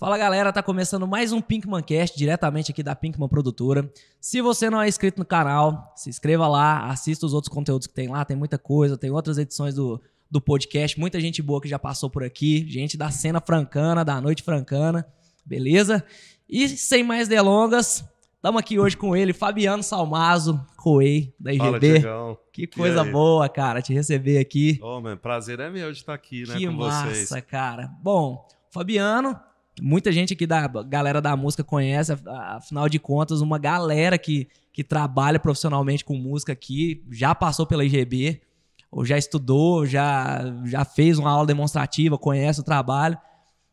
Fala galera, tá começando mais um Pinkman Cast diretamente aqui da Pinkman Produtora. Se você não é inscrito no canal, se inscreva lá, assista os outros conteúdos que tem lá, tem muita coisa, tem outras edições do, do podcast, muita gente boa que já passou por aqui, gente da cena francana, da noite francana, beleza? E sem mais delongas, estamos aqui hoje com ele, Fabiano Salmazo, Coei, da IGB. Fala, Diegão. Que coisa boa, cara, te receber aqui. Ô, oh, mano, prazer é meu de estar aqui, né, que com massa, vocês. cara. Bom, Fabiano, muita gente aqui da galera da música conhece, afinal de contas, uma galera que, que trabalha profissionalmente com música aqui, já passou pela IGB, ou já estudou, já, já fez uma aula demonstrativa, conhece o trabalho.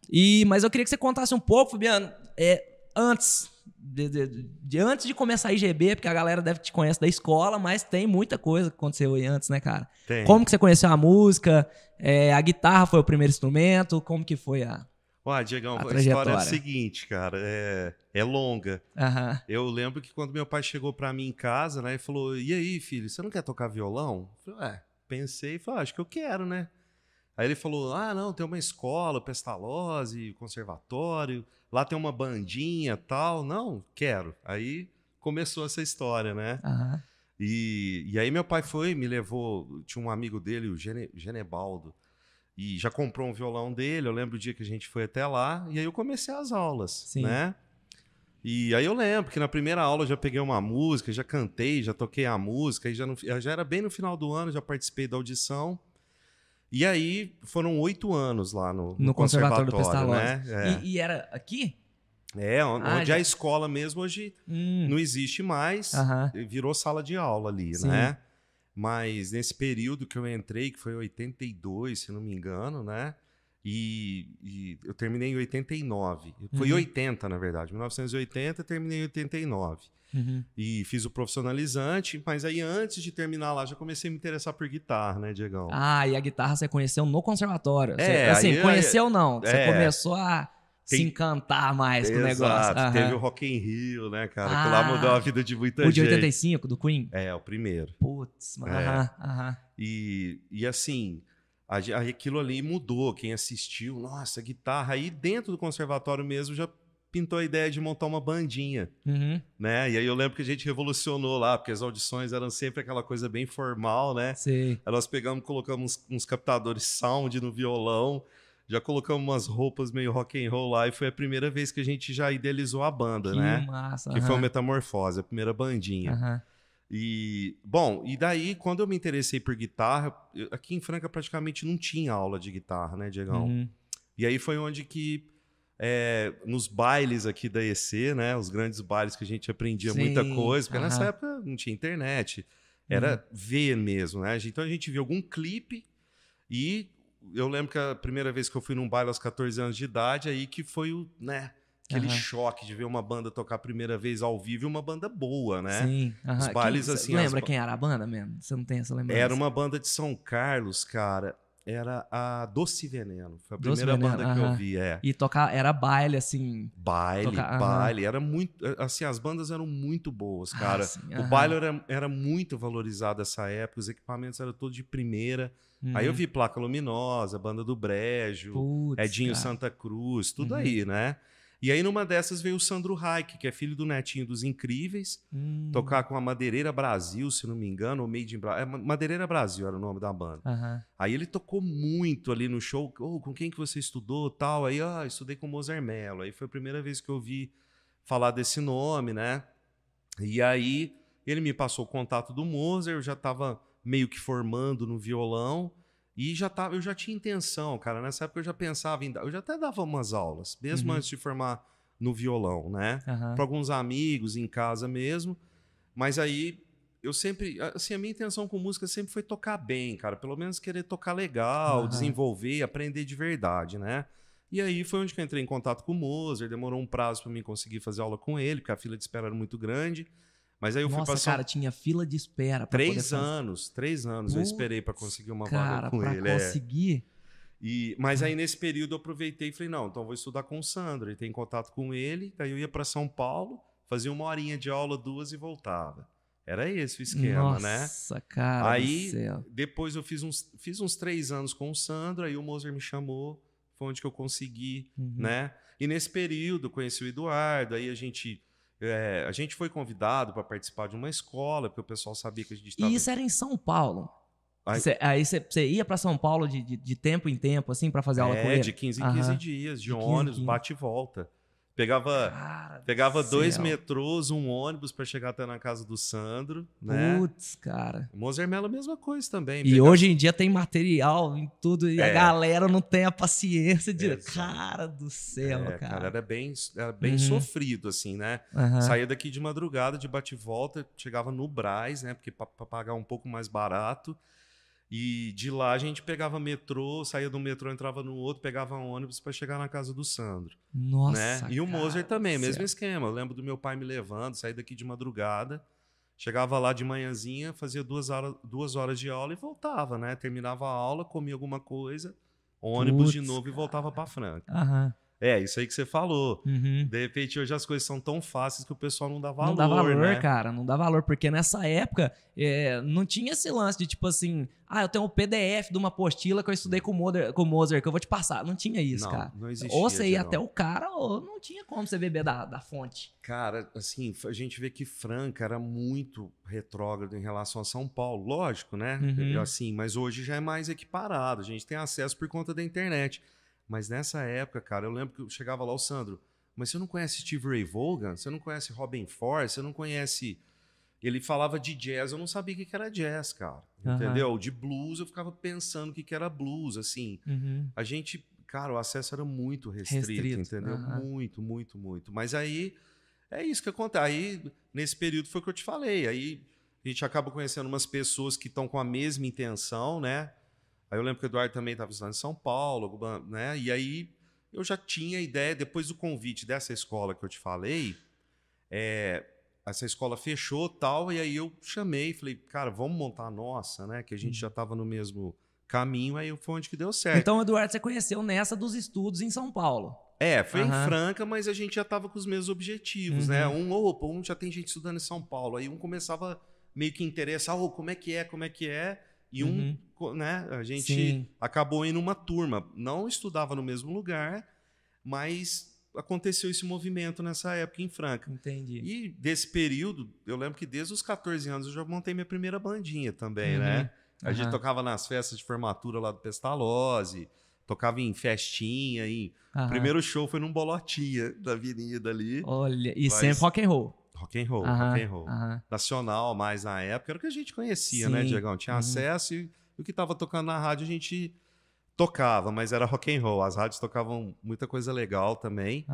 E, mas eu queria que você contasse um pouco, Fabiano, é, antes de, de, de, antes de começar a IGB, porque a galera deve te conhecer da escola, mas tem muita coisa que aconteceu aí antes, né, cara? Tem. Como que você conheceu a música? É, a guitarra foi o primeiro instrumento? Como que foi a Ué, Diegão, a, a história é a seguinte, cara, é, é longa. Uhum. Eu lembro que quando meu pai chegou pra mim em casa, né, e falou, e aí, filho, você não quer tocar violão? Eu falei, é, pensei e falei, ah, acho que eu quero, né? Aí ele falou, ah, não, tem uma escola, Pestalozzi, conservatório, lá tem uma bandinha tal. Não, quero. Aí começou essa história, né? Uhum. E, e aí meu pai foi, me levou, tinha um amigo dele, o Gene, Genebaldo, e já comprou um violão dele. Eu lembro o dia que a gente foi até lá e aí eu comecei as aulas, Sim. né? E aí eu lembro que na primeira aula eu já peguei uma música, já cantei, já toquei a música, e já, já era bem no final do ano, já participei da audição. E aí foram oito anos lá no, no, no Conservatório, Conservatório do né? É. E, e, era aqui? É, onde ah, já... a escola mesmo hoje hum. não existe mais, uhum. virou sala de aula ali, Sim. né? Mas nesse período que eu entrei, que foi 82, se não me engano, né? E, e eu terminei em 89. Foi Uhum. 80, na verdade. 1980, terminei em 89. Uhum. E fiz o profissionalizante, mas aí antes de terminar lá, já comecei a me interessar por guitarra, né, Diegão? Ah, e a guitarra você conheceu no conservatório. Você, É, assim, aí- conheceu não. Você é. começou a se Tem- encantar mais com o negócio. Exato. Aham. Teve o Rock in Rio, né, cara? que Ah, lá mudou a vida de muita O de gente. 85, do Queen? É, o primeiro. Putz, É. aham, aham. E, e assim, a, aquilo ali mudou. Quem assistiu, nossa, guitarra. Aí dentro do conservatório mesmo já pintou a ideia de montar uma bandinha, Uhum. né? E aí eu lembro que a gente revolucionou lá, porque as audições eram sempre aquela coisa bem formal, né? Sei. Aí nós pegamos, colocamos uns, uns captadores sound no violão, já colocamos umas roupas meio rock and roll lá, e foi a primeira vez que a gente já idealizou a banda, Que né? massa. Que foi o Metamorfose, a primeira bandinha. aham. E, bom, e daí, quando eu me interessei por guitarra, eu- aqui em Franca praticamente não tinha aula de guitarra, né, Diegão? Uhum. E aí foi onde que, é, nos bailes aqui da EC, né, os grandes bailes que a gente aprendia Sim, muita coisa, porque nessa aham. época não tinha internet, era ver mesmo, né? Então a gente via algum clipe e eu lembro que a primeira vez que eu fui num baile aos 14 anos de idade, aí que foi o, né, aquele Aham. choque de ver uma banda tocar a primeira vez ao vivo e uma banda boa, né? Sim. aham. Os bailes, Quem- assim, Lembra as- quem era a banda mesmo? Você não tem essa lembrança? Era uma banda de São Carlos, cara. Era a Doce Veneno. Foi a Doce primeira Veneno, banda que eu vi, é. E tocar, era baile, assim. Baile, Tocar- aham. baile. Era muito. Assim, as bandas eram muito boas, cara. Ah, sim, o aham. baile era, era muito valorizado nessa época, os equipamentos eram todos de primeira. Aí eu Uhum. vi Placa Luminosa, Banda do Brejo, Putz, Edinho cara. Santa Cruz, tudo Uhum. aí, né? E aí numa dessas veio o Sandro Reich, que é filho do netinho dos Incríveis, Hum. tocar com a Madeireira Brasil, se não me engano, ou Made in Brasil. É, Madeireira Brasil era o nome da banda. Aham. Aí ele tocou muito ali no show. "Ô, com quem que você estudou tal? Aí, ah, estudei com o Mozart Mello. Aí foi a primeira vez que eu ouvi falar desse nome, né? E aí ele me passou o contato do Mozart, eu já estava meio que formando no violão. E já tava, eu já tinha intenção, cara. Nessa época eu já pensava em. Eu já até dava umas aulas, mesmo Uhum. antes de formar no violão, né? Aham. para alguns amigos em casa mesmo. Mas aí eu sempre, assim, a minha intenção com música sempre foi tocar bem, cara, pelo menos querer tocar legal, Aham. desenvolver, aprender de verdade, né? E aí foi onde que eu entrei em contato com o Mozart, demorou um prazo para mim conseguir fazer aula com ele, porque a fila de espera era muito grande. Mas aí eu fui Nossa, passar cara, tinha fila de espera. três anos, três anos eu Putz, esperei para conseguir uma Cara, vaga com pra ele. é. conseguir. E, mas aí nesse período eu aproveitei e falei, não, então eu vou estudar com o Sandro. Ele tem contato com ele, daí eu ia para São Paulo, fazia uma horinha de aula, duas e voltava. Era esse o esquema, né? Nossa, cara. Aí, depois eu fiz uns, fiz uns três anos com o Sandro, aí o Moser me chamou, foi onde que eu consegui, Uhum. né? E nesse período conheci o Eduardo, aí a gente é, a gente foi convidado para participar de uma escola, porque o pessoal sabia que a gente estava E isso era em São Paulo. Aí- Cê- aí você ia pra São Paulo de, de, de tempo em tempo, assim, pra fazer aula com é, ele? de 15 em 15 Aham. dias, de, De 15 em ônibus, 15. bate e volta. Pegava Cara do Pegava dois céu. metrôs, um ônibus para chegar até na casa do Sandro, né? Putz, cara. Mozer Mello, a mesma coisa também. E Pegava- hoje em dia tem material em tudo e a É. galera não tem a paciência de. Cara do céu, É, cara. era bem, era bem Uhum. sofrido, assim, né? Aham. Saía daqui de madrugada, de bate-volta, chegava no Braz, né? Porque para pagar um pouco mais barato. E de lá a gente pegava metrô, saía do metrô, entrava no outro, pegava um ônibus para chegar na casa do Sandro. Nossa. né? E o cara Moser também, do mesmo esquema. Eu lembro do meu pai me levando, sair daqui de madrugada, chegava lá de manhãzinha, fazia duas horas, duas horas de aula e voltava, né? Terminava a aula, comia alguma coisa, ônibus de Putz, novo e voltava para Franca. Aham. É, isso aí que você falou. Uhum. De repente, hoje as coisas são tão fáceis que o pessoal não dá valor, não dá valor, né? cara, não dá valor, porque nessa época é, não tinha esse lance de tipo assim, ah, eu tenho um PDF de uma apostila que eu estudei com o Moser, com o que eu vou te passar. Não tinha isso, não, cara. não existia. Ou você ia até o cara, ou não tinha como você beber da, da fonte. Cara, assim, a gente vê que Franca era muito retrógrado em relação a São Paulo, lógico, né? Uhum. Assim, mas hoje já é mais equiparado, a gente tem acesso por conta da internet. Mas nessa época, cara, eu lembro que eu chegava lá o Sandro, mas você não conhece Steve Ray Vaughan? Você não conhece Robin Ford? Você não conhece ele falava de jazz, eu não sabia o que era jazz, cara. Aham. Entendeu? De blues, eu ficava pensando o que era blues, assim. Uhum. A gente, cara, o acesso era muito restrito, Restrito, entendeu? aham. Muito, muito, muito. Mas aí é isso que acontece. Aí, nesse período, foi o que eu te falei. Aí a gente acaba conhecendo umas pessoas que estão com a mesma intenção, né? Aí eu lembro que o Eduardo também estava estudando em São Paulo, né? E aí eu já tinha a ideia, depois do convite dessa escola que eu te falei, é, essa escola fechou tal, e aí eu chamei, falei, cara, vamos montar a nossa, né? Que a gente já estava no mesmo caminho, aí foi onde que deu certo. Então, Eduardo, você conheceu nessa dos estudos em São Paulo. É, foi Aham. em Franca, mas a gente já tava com os mesmos objetivos, né? Uhum. Um, opa, um já tem gente estudando em São Paulo. Aí um começava meio que interessar, oh, como é que é, como é que é. E um, Uhum. né, a gente Sim. acabou indo uma turma. Não estudava no mesmo lugar, mas aconteceu esse movimento nessa época em Franca. Entendi. E desse período, eu lembro que desde os 14 anos eu já montei minha primeira bandinha também, Uhum. né? A gente Aham. tocava nas festas de formatura lá do Pestalozzi, tocava em festinha, em Aham. o primeiro show foi num bolotinha da avenida ali. Olha, e Mas- sempre rock and roll. Rock and roll, Aham, rock and roll. aham. Nacional mais na época, era o que a gente conhecia, né, Sim, Diegão? Tinha uhum. acesso e o que tava tocando na rádio a gente tocava, mas era rock and roll. As rádios tocavam muita coisa legal também.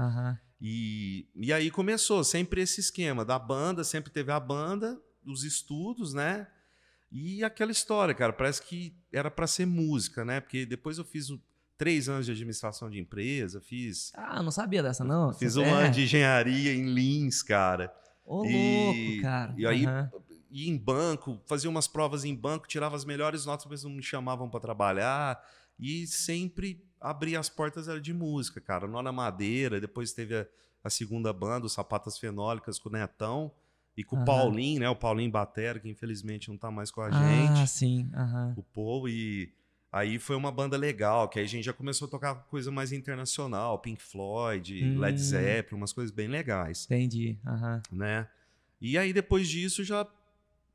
E, e aí começou sempre esse esquema da banda, sempre teve a banda, os estudos, né? E aquela história, cara, parece que era para ser música, né? Porque depois eu fiz três anos de administração de empresa, fiz Ah, não sabia dessa, não? Fiz É. um ano de engenharia em Lins, cara. Ô, E- louco, cara. e aí- Aham. Ia em banco, fazia umas provas em banco, tirava as melhores notas, mas não me chamavam para trabalhar. E sempre abria as portas era de música, cara. Nó na Madeira, depois teve a, a segunda banda, os Sapatas Fenólicas, com o Netão. E com Aham. o Paulinho, né? O Paulinho Batera, que infelizmente não tá mais com a Ah, gente. sim. Aham. O Paul. E aí foi uma banda legal, que aí a gente já começou a tocar coisa mais internacional. Pink Floyd, Hum. Led Zeppelin, umas coisas bem legais Entendi. Aham. né? E aí depois disso já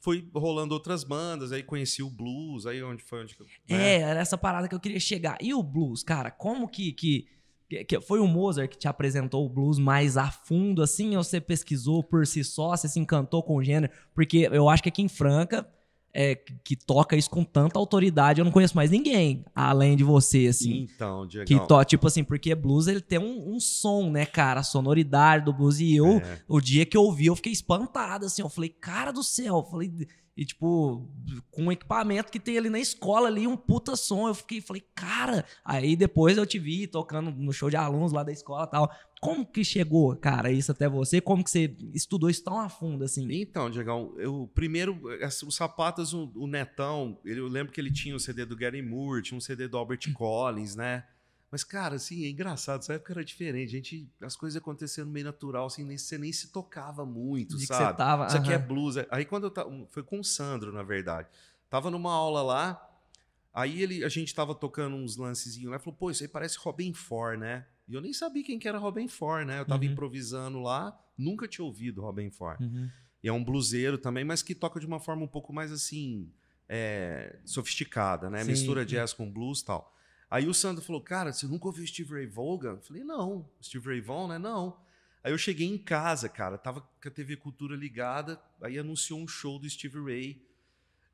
foi rolando outras bandas, aí conheci o blues, aí onde foi onde né? É, era essa parada que eu queria chegar. E o blues, cara, como que, que, que- que- foi o Mozart que te apresentou o blues mais a fundo, assim, ou você pesquisou por si só, você se encantou com o gênero? Porque eu acho que aqui em Franca, é, que, toca isso com tanta autoridade, eu não conheço mais ninguém, além de você, assim. Então, Diego. Que to, tipo assim, porque blues ele tem um, um som, né, cara? A sonoridade do blues. E eu, É. o dia que eu ouvi, eu fiquei espantado, assim. Eu falei, cara do céu. Eu falei, e tipo, com o equipamento que tem ali na escola, ali, um puta som. Eu fiquei, falei, cara. Aí depois eu te vi tocando no show de alunos lá da escola e tal. Como que chegou, cara, isso até você? Como que você estudou isso tão a fundo, assim? Então, Diegão, eu primeiro, as- os Sapatas, o, o Netão, ele, eu lembro que ele tinha o CD do Gary Moore, tinha um CD do Albert Collins, né? Mas, cara, assim, é engraçado, essa época era diferente. A gente, as coisas acontecendo meio natural, assim, nem, você nem se tocava muito, De que sabe? você tava. Isso aqui é blues. Aí quando eu tava. Foi com o Sandro, na verdade. Tava numa aula lá. Aí ele, a gente tava tocando uns lancezinhos lá e falou, pô, isso aí parece Robin Ford, né? E eu nem sabia quem que era Robin Ford, né? Eu tava Uhum. improvisando lá, nunca tinha ouvido Robin Ford. Uhum. E é um bluseiro também, mas que toca de uma forma um pouco mais assim, é, sofisticada, né? Sim, Mistura sim. jazz com blues e tal. Aí o Sandro falou, cara, você nunca ouviu Steve Ray Vaughan? Eu falei, não. Steve Ray Vaughan, né? Não. Aí eu cheguei em casa, cara, tava com a TV Cultura ligada, aí anunciou um show do Steve Ray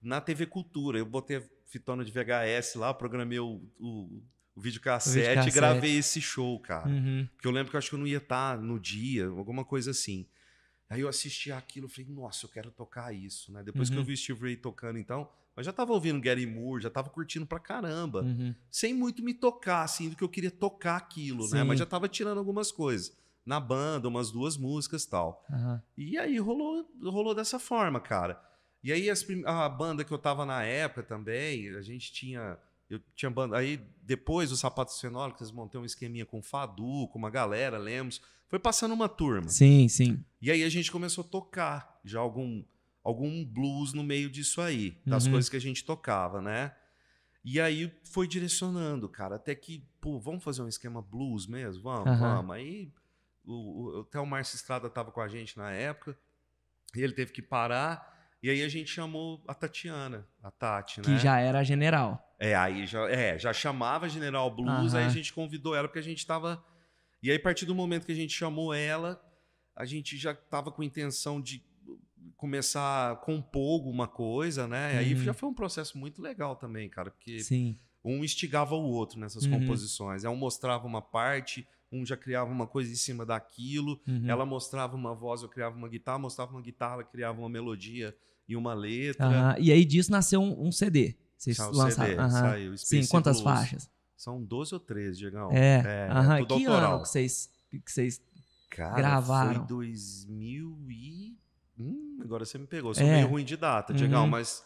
na TV Cultura. Eu botei a fitona de VHS lá, programei o, o, o videocassete e gravei esse show, cara. Uhum. Porque eu lembro que eu acho que eu não ia estar no dia, alguma coisa assim. Aí eu assisti aquilo, falei, nossa, eu quero tocar isso, né? Depois que eu Uhum. vi o Steve Ray tocando, então, eu já tava ouvindo Gary Moore, já tava curtindo pra caramba. Uhum. Sem muito me tocar, assim, do que eu queria tocar aquilo, né? Sim. Mas já tava tirando algumas coisas. Na banda, umas duas músicas e tal. Aham. E aí rolou, rolou dessa forma, cara. E aí as a banda que eu tava na época também, a gente tinha. Eu tinha banda. Aí depois do Sapatos Fenólicos, montaram um esqueminha com o Fadu, com uma galera, Lemos. Foi passando uma turma. Sim, sim. E aí a gente começou a tocar já algum, algum blues no meio disso aí, das Uhum. coisas que a gente tocava, né? E aí foi direcionando, cara, até que, pô, vamos fazer um esquema blues mesmo? Vamos, Aham. vamos. Aí o, o, até o Márcio Estrada tava com a gente na época, e ele teve que parar, e aí a gente chamou a Tatiana, a Tati, né? Que já era general. É, aí já, é, já chamava General Blues, aí a gente convidou ela porque a gente tava. E aí, a partir do momento que a gente chamou ela, a gente já tava com intenção de começar a compor alguma coisa, né? E aí Uhum. já foi um processo muito legal também, cara, porque Sim. um instigava o outro nessas Uhum. composições. É, Um mostrava uma parte, um já criava uma coisa em cima daquilo, Uhum. ela mostrava uma voz, eu criava uma guitarra, mostrava uma guitarra, ela criava uma melodia e uma letra. E aí disso nasceu um, um CD. Vocês Saiu lançaram. CD, saiu, Sim, quantas Blues. faixas? São 12 ou 13, Diegão. É. Aham. tudo Que autoral. ano que vocês, que vocês Cara, gravaram? foi 2000 e... Agora você me pegou. Eu sou É. meio ruim de data, Uhum. mas...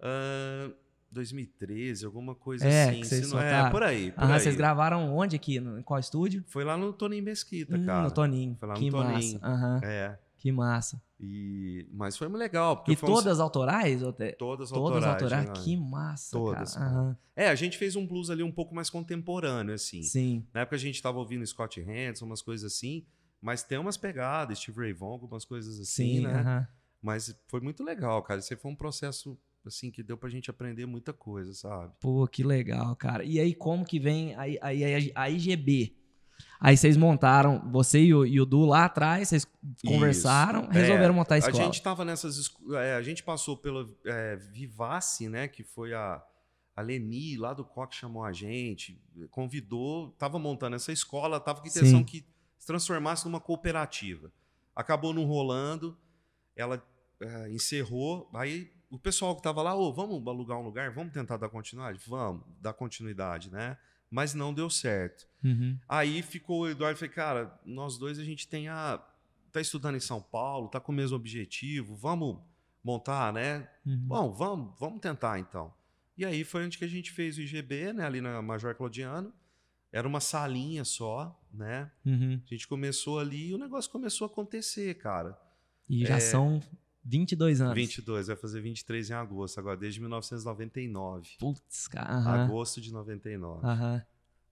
ah, 2013, alguma coisa É, assim. se não, é, soltaram. por aí, por aí. vocês gravaram onde aqui? No, em qual estúdio? Foi lá no Toninho Mesquita, Hum, cara. no Toninho. Foi lá no que Toninho. massa. É. Que massa. E... Mas foi muito legal. Porque E foi um- todas autorais? Te- Todas Todas autorais. autorais? Diegão. Que massa, Todas, cara. Aham. É, a gente fez um blues ali um pouco mais contemporâneo, assim. Sim. Na época a gente tava ouvindo Scott Hanson, umas coisas assim, mas tem umas pegadas, Steve Ray Vaughan, algumas coisas assim, Sim, né? aham. Mas foi muito legal, cara. Esse foi um processo, assim, que deu pra gente aprender muita coisa, sabe? Pô, que legal, cara. E aí, como que vem a, a, a, a IGB? Aí vocês montaram, você e o, e o Du lá atrás, vocês conversaram, Isso. resolveram É, montar a A escola. gente tava nessas. é, a gente passou pela é, Vivace, né? Que foi a, a Leni lá do Coque chamou a gente, convidou, tava montando essa escola, tava com a intenção Sim. que se transformasse numa cooperativa. Acabou não rolando, ela é, encerrou, aí o pessoal que tava lá, ô, vamos alugar um lugar, vamos tentar dar continuidade? Vamos, dar continuidade, né? Mas não deu certo. Uhum. Aí ficou o Eduardo e falei, cara, nós dois a gente tem a. tá estudando em São Paulo, tá com o mesmo objetivo, vamos montar, né? Uhum. Bom, vamos, vamos tentar então. E aí foi onde que a gente fez o IGB, né? Ali na Major Claudiano. Era uma salinha só, né? Uhum. A gente começou ali e o negócio começou a acontecer, cara. E já É. são 22 anos. 22, vai fazer 23 em agosto, agora desde 1999. Putz, cara. Aham. Agosto de 99. Aham.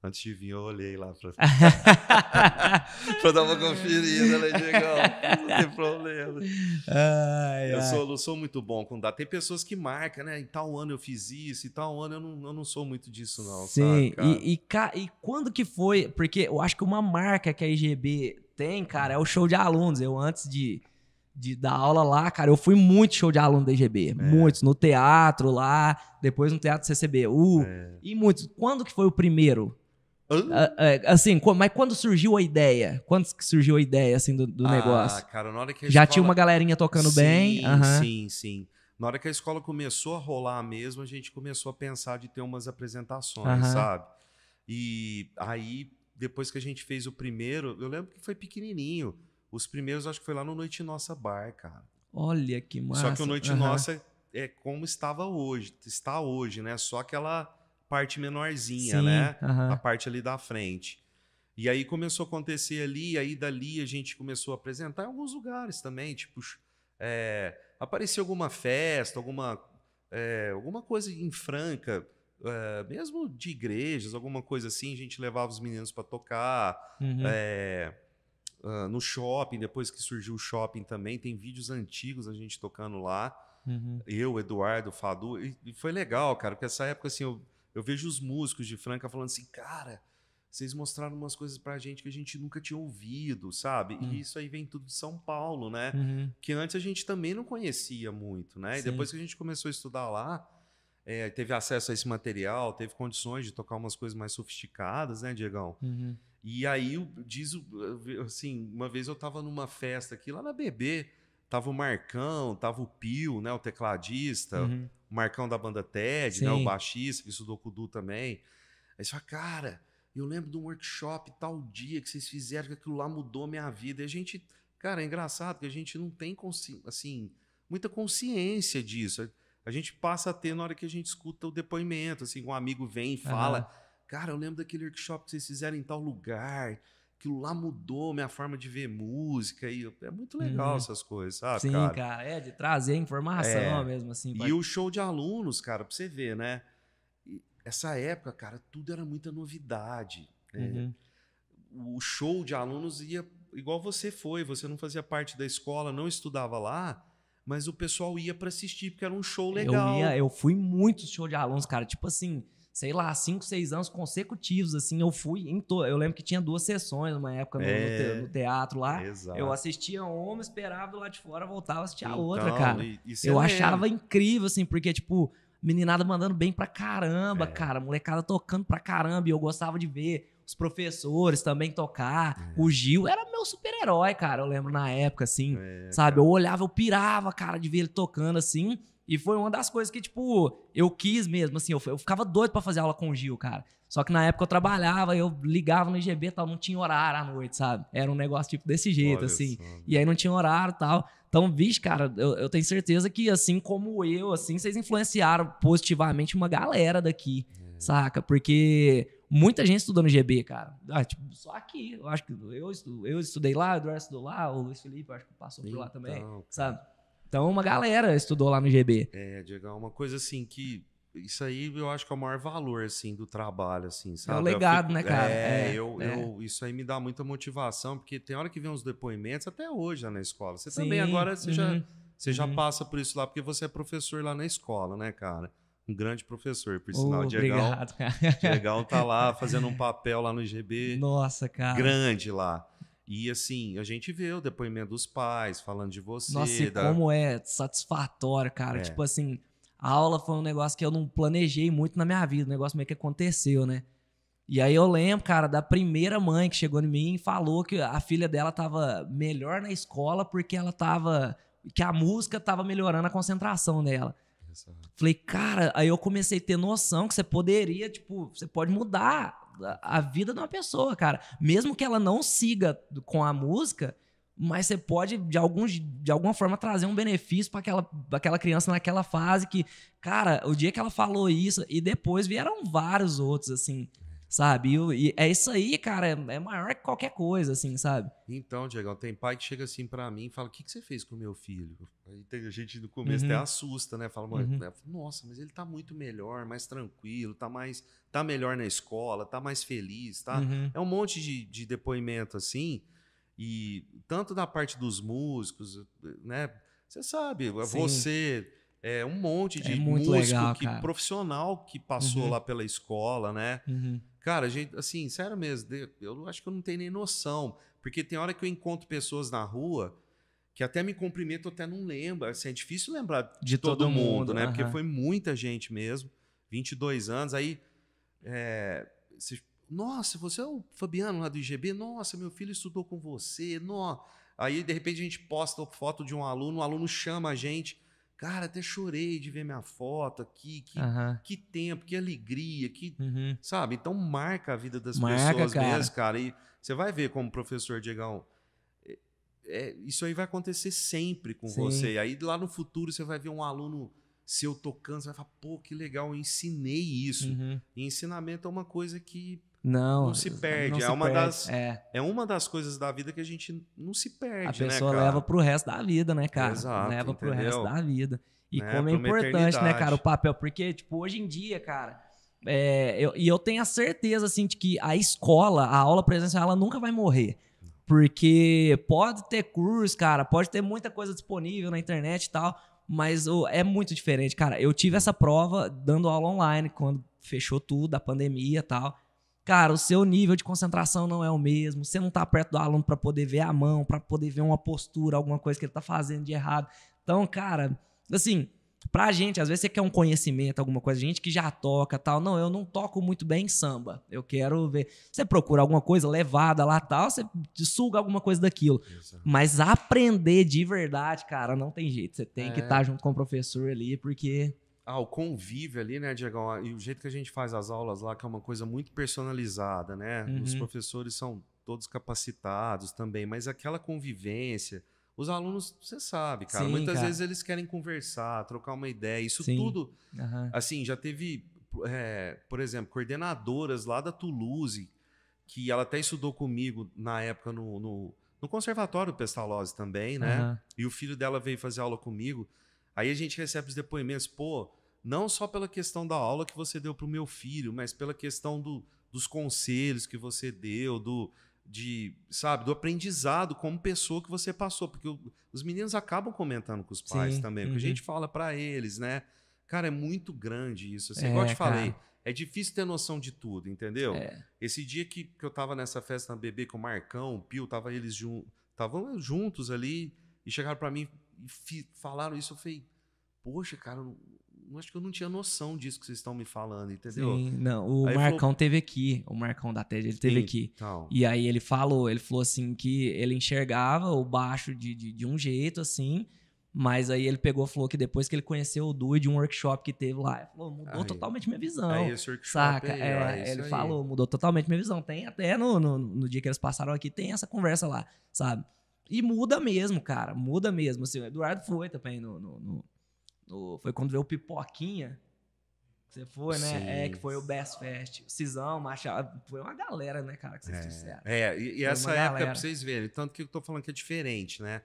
Antes de vir, eu olhei lá pra, pra dar uma conferida, né, Diegão? Não tem problema. Ai, Eu ai. sou, não sou muito bom com data. Tem pessoas que marcam, né? Em tal ano eu fiz isso, em tal ano eu não, eu não sou muito disso, não. Sim, sabe, cara? e, e, e quando que foi? Porque eu acho que uma marca que a IGB tem, cara, é o show de alunos. Eu, antes de, de dar aula lá, cara, eu fui muito show de aluno da IGB. Muitos, no teatro lá, depois no teatro CCBU, É. e muitos. Quando que foi o primeiro? Ah, é, assim, mas quando surgiu a ideia? Quando surgiu a ideia, assim, do, do Ah, negócio? cara, na hora que a Já escola- tinha uma galerinha tocando bem? Sim, aham. Sim, sim. Na hora que a escola começou a rolar mesmo, a gente começou a pensar de ter umas apresentações, Aham. sabe? E aí, depois que a gente fez o primeiro, eu lembro que foi pequenininho. Os primeiros, acho que foi lá no Noite Nossa Bar, cara. Olha que massa. Só que o Noite aham. Nossa é como estava hoje, está hoje, né? Só aquela parte menorzinha, Sim, né? aham. A parte ali da frente. E aí começou a acontecer ali, aí dali a gente começou a apresentar em alguns lugares também, tipo, é, apareceu alguma festa, alguma, é, alguma coisa em Franca, é, mesmo de igrejas, alguma coisa assim, a gente levava os meninos para tocar. Uhum. É, ah, no shopping, depois que surgiu o shopping também, tem vídeos antigos a gente tocando lá. Uhum. Eu, Eduardo, Fadu. E, e foi legal, cara, porque essa época, assim, eu, eu vejo os músicos de Franca falando assim, cara, vocês mostraram umas coisas pra gente que a gente nunca tinha ouvido, sabe? Hum. E isso aí vem tudo de São Paulo, né? Uhum. Que antes a gente também não conhecia muito, né? E Sim. depois que a gente começou a estudar lá, é, teve acesso a esse material, teve condições de tocar umas coisas mais sofisticadas, né, Diegão? Uhum. E aí, diz, assim, uma vez eu tava numa festa aqui lá na BB, tava o Marcão, tava o Pio, né, o tecladista, Uhum. o Marcão da banda TED, né, o Sim. baixista, que estudou com o Du também. Aí você fala, cara, eu lembro de um workshop tal dia que vocês fizeram, que aquilo lá mudou minha vida. E a gente, cara, é engraçado que a gente não tem, assim, muita consciência disso. A gente passa a ter na hora que a gente escuta o depoimento, assim, um amigo vem e fala, cara, eu lembro daquele workshop que vocês fizeram em tal lugar, aquilo lá mudou minha forma de ver música, e é muito legal Uhum. essas coisas, sabe, Sim, cara? cara. é de trazer informação É. mesmo, assim. E o show de alunos, cara, pra você ver, né? Essa época, cara, tudo era muita novidade. né? Uhum. O show de alunos ia igual você foi, você não fazia parte da escola, não estudava lá, mas o pessoal ia pra assistir porque era um show legal. Eu, ia, eu fui muito show de alunos, cara. Tipo assim, sei lá, cinco, seis anos consecutivos, assim, eu fui em to... Eu lembro que tinha duas sessões numa época no, É. no teatro lá. Exato. Eu assistia uma, esperava do lado de fora, voltava a assistir a Então, outra, cara. e- e você Eu lembra. achava incrível, assim, porque, tipo, meninada mandando bem pra caramba, É. cara. Molecada tocando pra caramba. E eu gostava de ver os professores também tocar. É. O Gil era meu super-herói, cara. Eu lembro na época, assim. É, sabe? cara. Eu olhava, eu pirava, cara, de ver ele tocando assim. E foi uma das coisas que, tipo, eu quis mesmo, assim. Eu, eu ficava doido pra fazer aula com o Gil, cara. Só que na época eu trabalhava, eu ligava no IGB e tal, não tinha horário à noite, sabe? Era um negócio, tipo, desse jeito, Olha assim. só. E aí não tinha horário e tal. Então, vixe, cara, eu, eu tenho certeza que, assim como eu, assim, vocês influenciaram positivamente uma galera daqui, É. saca? Porque muita gente estudou no GB, cara. Ah, tipo, só aqui. Eu acho que eu, estu- eu estudei lá, o Eduardo estudou lá, o Luiz Felipe, acho que passou por lá também, Então, sabe? Então, uma galera estudou lá no GB. É, Diego, é uma coisa assim que. Isso aí eu acho que é o maior valor, assim, do trabalho, assim, sabe? Eu legado, né, cara? É, É, eu, é. eu- isso aí me dá muita motivação, porque tem hora que vem uns depoimentos, até hoje lá na escola. Você Sim, também agora, você, já, uhum. você já uhum. passa por isso lá, porque você é professor lá na escola, né, cara? Um grande professor, por Oh, sinal. Diegão, obrigado, cara. Diegão tá lá fazendo um papel lá no IGB Nossa, cara. grande lá. E assim, a gente vê o depoimento dos pais falando de você. Nossa, e da- como é satisfatório, cara. É. Tipo assim, a aula foi um negócio que eu não planejei muito na minha vida, um negócio meio que aconteceu, né? E aí eu lembro, cara, da primeira mãe que chegou em mim e falou que a filha dela tava melhor na escola porque ela tava. que a música tava melhorando a concentração dela. Exato. Falei, cara, aí eu comecei a ter noção que você poderia, tipo, você pode mudar a vida de uma pessoa, cara. Mesmo que ela não siga com a música, mas você pode, de, algum, de alguma forma, trazer um benefício para aquela, aquela criança naquela fase que, cara, o dia que ela falou isso, e depois vieram vários outros, assim, sabe? E, e é isso aí, cara, é, é maior que qualquer coisa, assim, sabe? Então, Diego, tem pai que chega assim pra mim e fala: O que, que você fez com o meu filho? Aí tem a gente no começo Uhum. até assusta, né? Fala, "Mãe, Uhum. né? nossa, mas ele tá muito melhor, mais tranquilo, tá mais. tá melhor na escola, tá mais feliz, tá? Uhum. É um monte de, de depoimento assim, e tanto da parte dos músicos, né? Você sabe, Sim. você é um monte de É músico legal, que, profissional que passou Uhum. lá pela escola, né? Uhum. Cara, gente, assim, sério mesmo, eu acho que eu não tenho nem noção. Porque tem hora que eu encontro pessoas na rua que até me cumprimentam, até não lembro. Assim, é difícil lembrar de, De todo, todo mundo, mundo, né? Porque foi muita gente mesmo. 22 anos. Aí, é, você- nossa, você é o Fabiano lá do IGB? Nossa, meu filho estudou com você. Nó. Aí, de repente, a gente posta foto de um aluno, o aluno chama a gente. Cara, até chorei de ver minha foto aqui. Que, que tempo, que alegria, que Uhum. Sabe? Então marca a vida das Marca, pessoas cara. mesmo, cara. E você vai ver como professor Diegão. é- é, isso aí vai acontecer sempre com Sim. você. Aí lá no futuro você vai ver um aluno seu tocando, você vai falar, pô, que legal, eu ensinei isso. Uhum. E ensinamento é uma coisa que Não, Não se perde, não é se uma perde. das- É, é uma das coisas da vida que a gente não se a perde, né, pessoa cara? leva pro resto da vida, né, cara? Exato, leva pro entendeu? resto da vida. E Né, como é importante, né, cara, o papel. Porque, tipo, hoje em dia, cara, É, eu- e eu tenho a certeza, assim, de que a escola, a aula presencial, ela nunca vai morrer. Porque pode ter curso, cara, pode ter muita coisa disponível na internet e tal, mas é muito diferente, cara. Eu tive essa prova dando aula online, quando fechou tudo, a pandemia e tal. Cara, o seu nível de concentração não é o mesmo. Você não tá perto do aluno para poder ver a mão, para poder ver uma postura, alguma coisa que ele tá fazendo de errado. Então, cara, assim, pra gente, às vezes você quer um conhecimento, alguma coisa, gente que já toca tal. Não, eu não toco muito bem samba. Eu quero ver. Você procura alguma coisa levada lá tal, você suga alguma coisa daquilo. Mas aprender de verdade, cara, não tem jeito. Você tem que É. estar junto com o professor ali, porque. Ah, o convívio ali, né, Diegão? E o jeito que a gente faz as aulas lá, que é uma coisa muito personalizada, né? Os Uhum. professores são todos capacitados também, mas aquela convivência. Os alunos, você sabe, cara, Sim, muitas cara. vezes eles querem conversar, trocar uma ideia. Isso Sim. tudo, Aham. assim, já teve, é, por exemplo, coordenadoras lá da Toulouse, que ela até estudou comigo na época no, no, no Conservatório Pestalozzi também, né? aham. E o filho dela veio fazer aula comigo. Aí a gente recebe os depoimentos, pô, não só pela questão da aula que você deu pro meu filho, mas pela questão do, dos conselhos que você deu, do de, sabe, do aprendizado como pessoa que você passou, porque o- os meninos acabam comentando com os pais Sim, também, porque uhum. a gente fala pra eles, né? Cara, é muito grande isso, assim, É, igual eu te falei, cara. é difícil ter noção de tudo, entendeu? É. Esse dia que, que eu tava nessa festa na bebê com o Marcão, o Pio, tava eles jun... estavam juntos ali e chegaram pra mim e falaram isso. Eu falei, poxa, cara, acho que eu não tinha noção disso que vocês estão me falando, entendeu? Sim, não, o Aí Marcão falou- teve aqui, o Marcão da TED, ele teve Sim, aqui. Então, E aí ele falou, ele falou assim que ele enxergava o baixo de, de, de um jeito, assim, mas aí ele pegou e falou que depois que ele conheceu o Du de um workshop que teve lá, ele falou, mudou Aí. totalmente minha visão. aí esse workshop Saca? aí, É, isso ele aí. falou, mudou totalmente minha visão. Tem até no, no, no dia que eles passaram aqui, tem essa conversa lá, sabe? E muda mesmo, cara, muda mesmo. Assim, o Eduardo foi também no. no- foi quando veio o Pipoquinha. Você foi, né? Sim. É, que foi o Best Fest. Cisão, Machado. Foi uma galera, né, cara, que vocês trouxeram. É, e, e essa época, galera. pra vocês verem, tanto que eu tô falando que é diferente, né?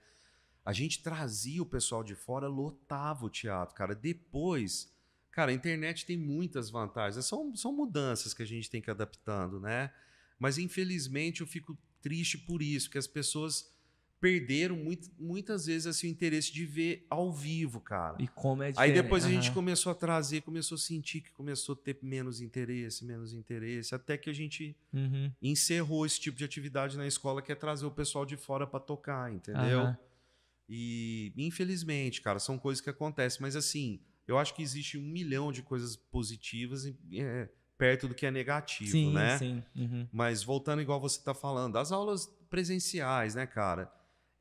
A gente trazia o pessoal de fora, lotava o teatro, cara. Depois, cara, a internet tem muitas vantagens. São, são mudanças que a gente tem que ir adaptando, né? Mas infelizmente eu fico triste por isso, que as pessoas perderam muito- muitas vezes assim, o interesse de ver ao vivo, cara. E como é Aí depois a gente começou a trazer, começou a sentir que começou a ter menos interesse, menos interesse, até que a gente Uhum. encerrou esse tipo de atividade na escola, que é trazer o pessoal de fora para tocar, entendeu? Aham. E infelizmente, cara, são coisas que acontecem, mas assim, eu acho que existe um milhão de coisas positivas é, perto do que é negativo, Sim, né? sim. uhum. Mas voltando igual você tá falando, as aulas presenciais, né, cara?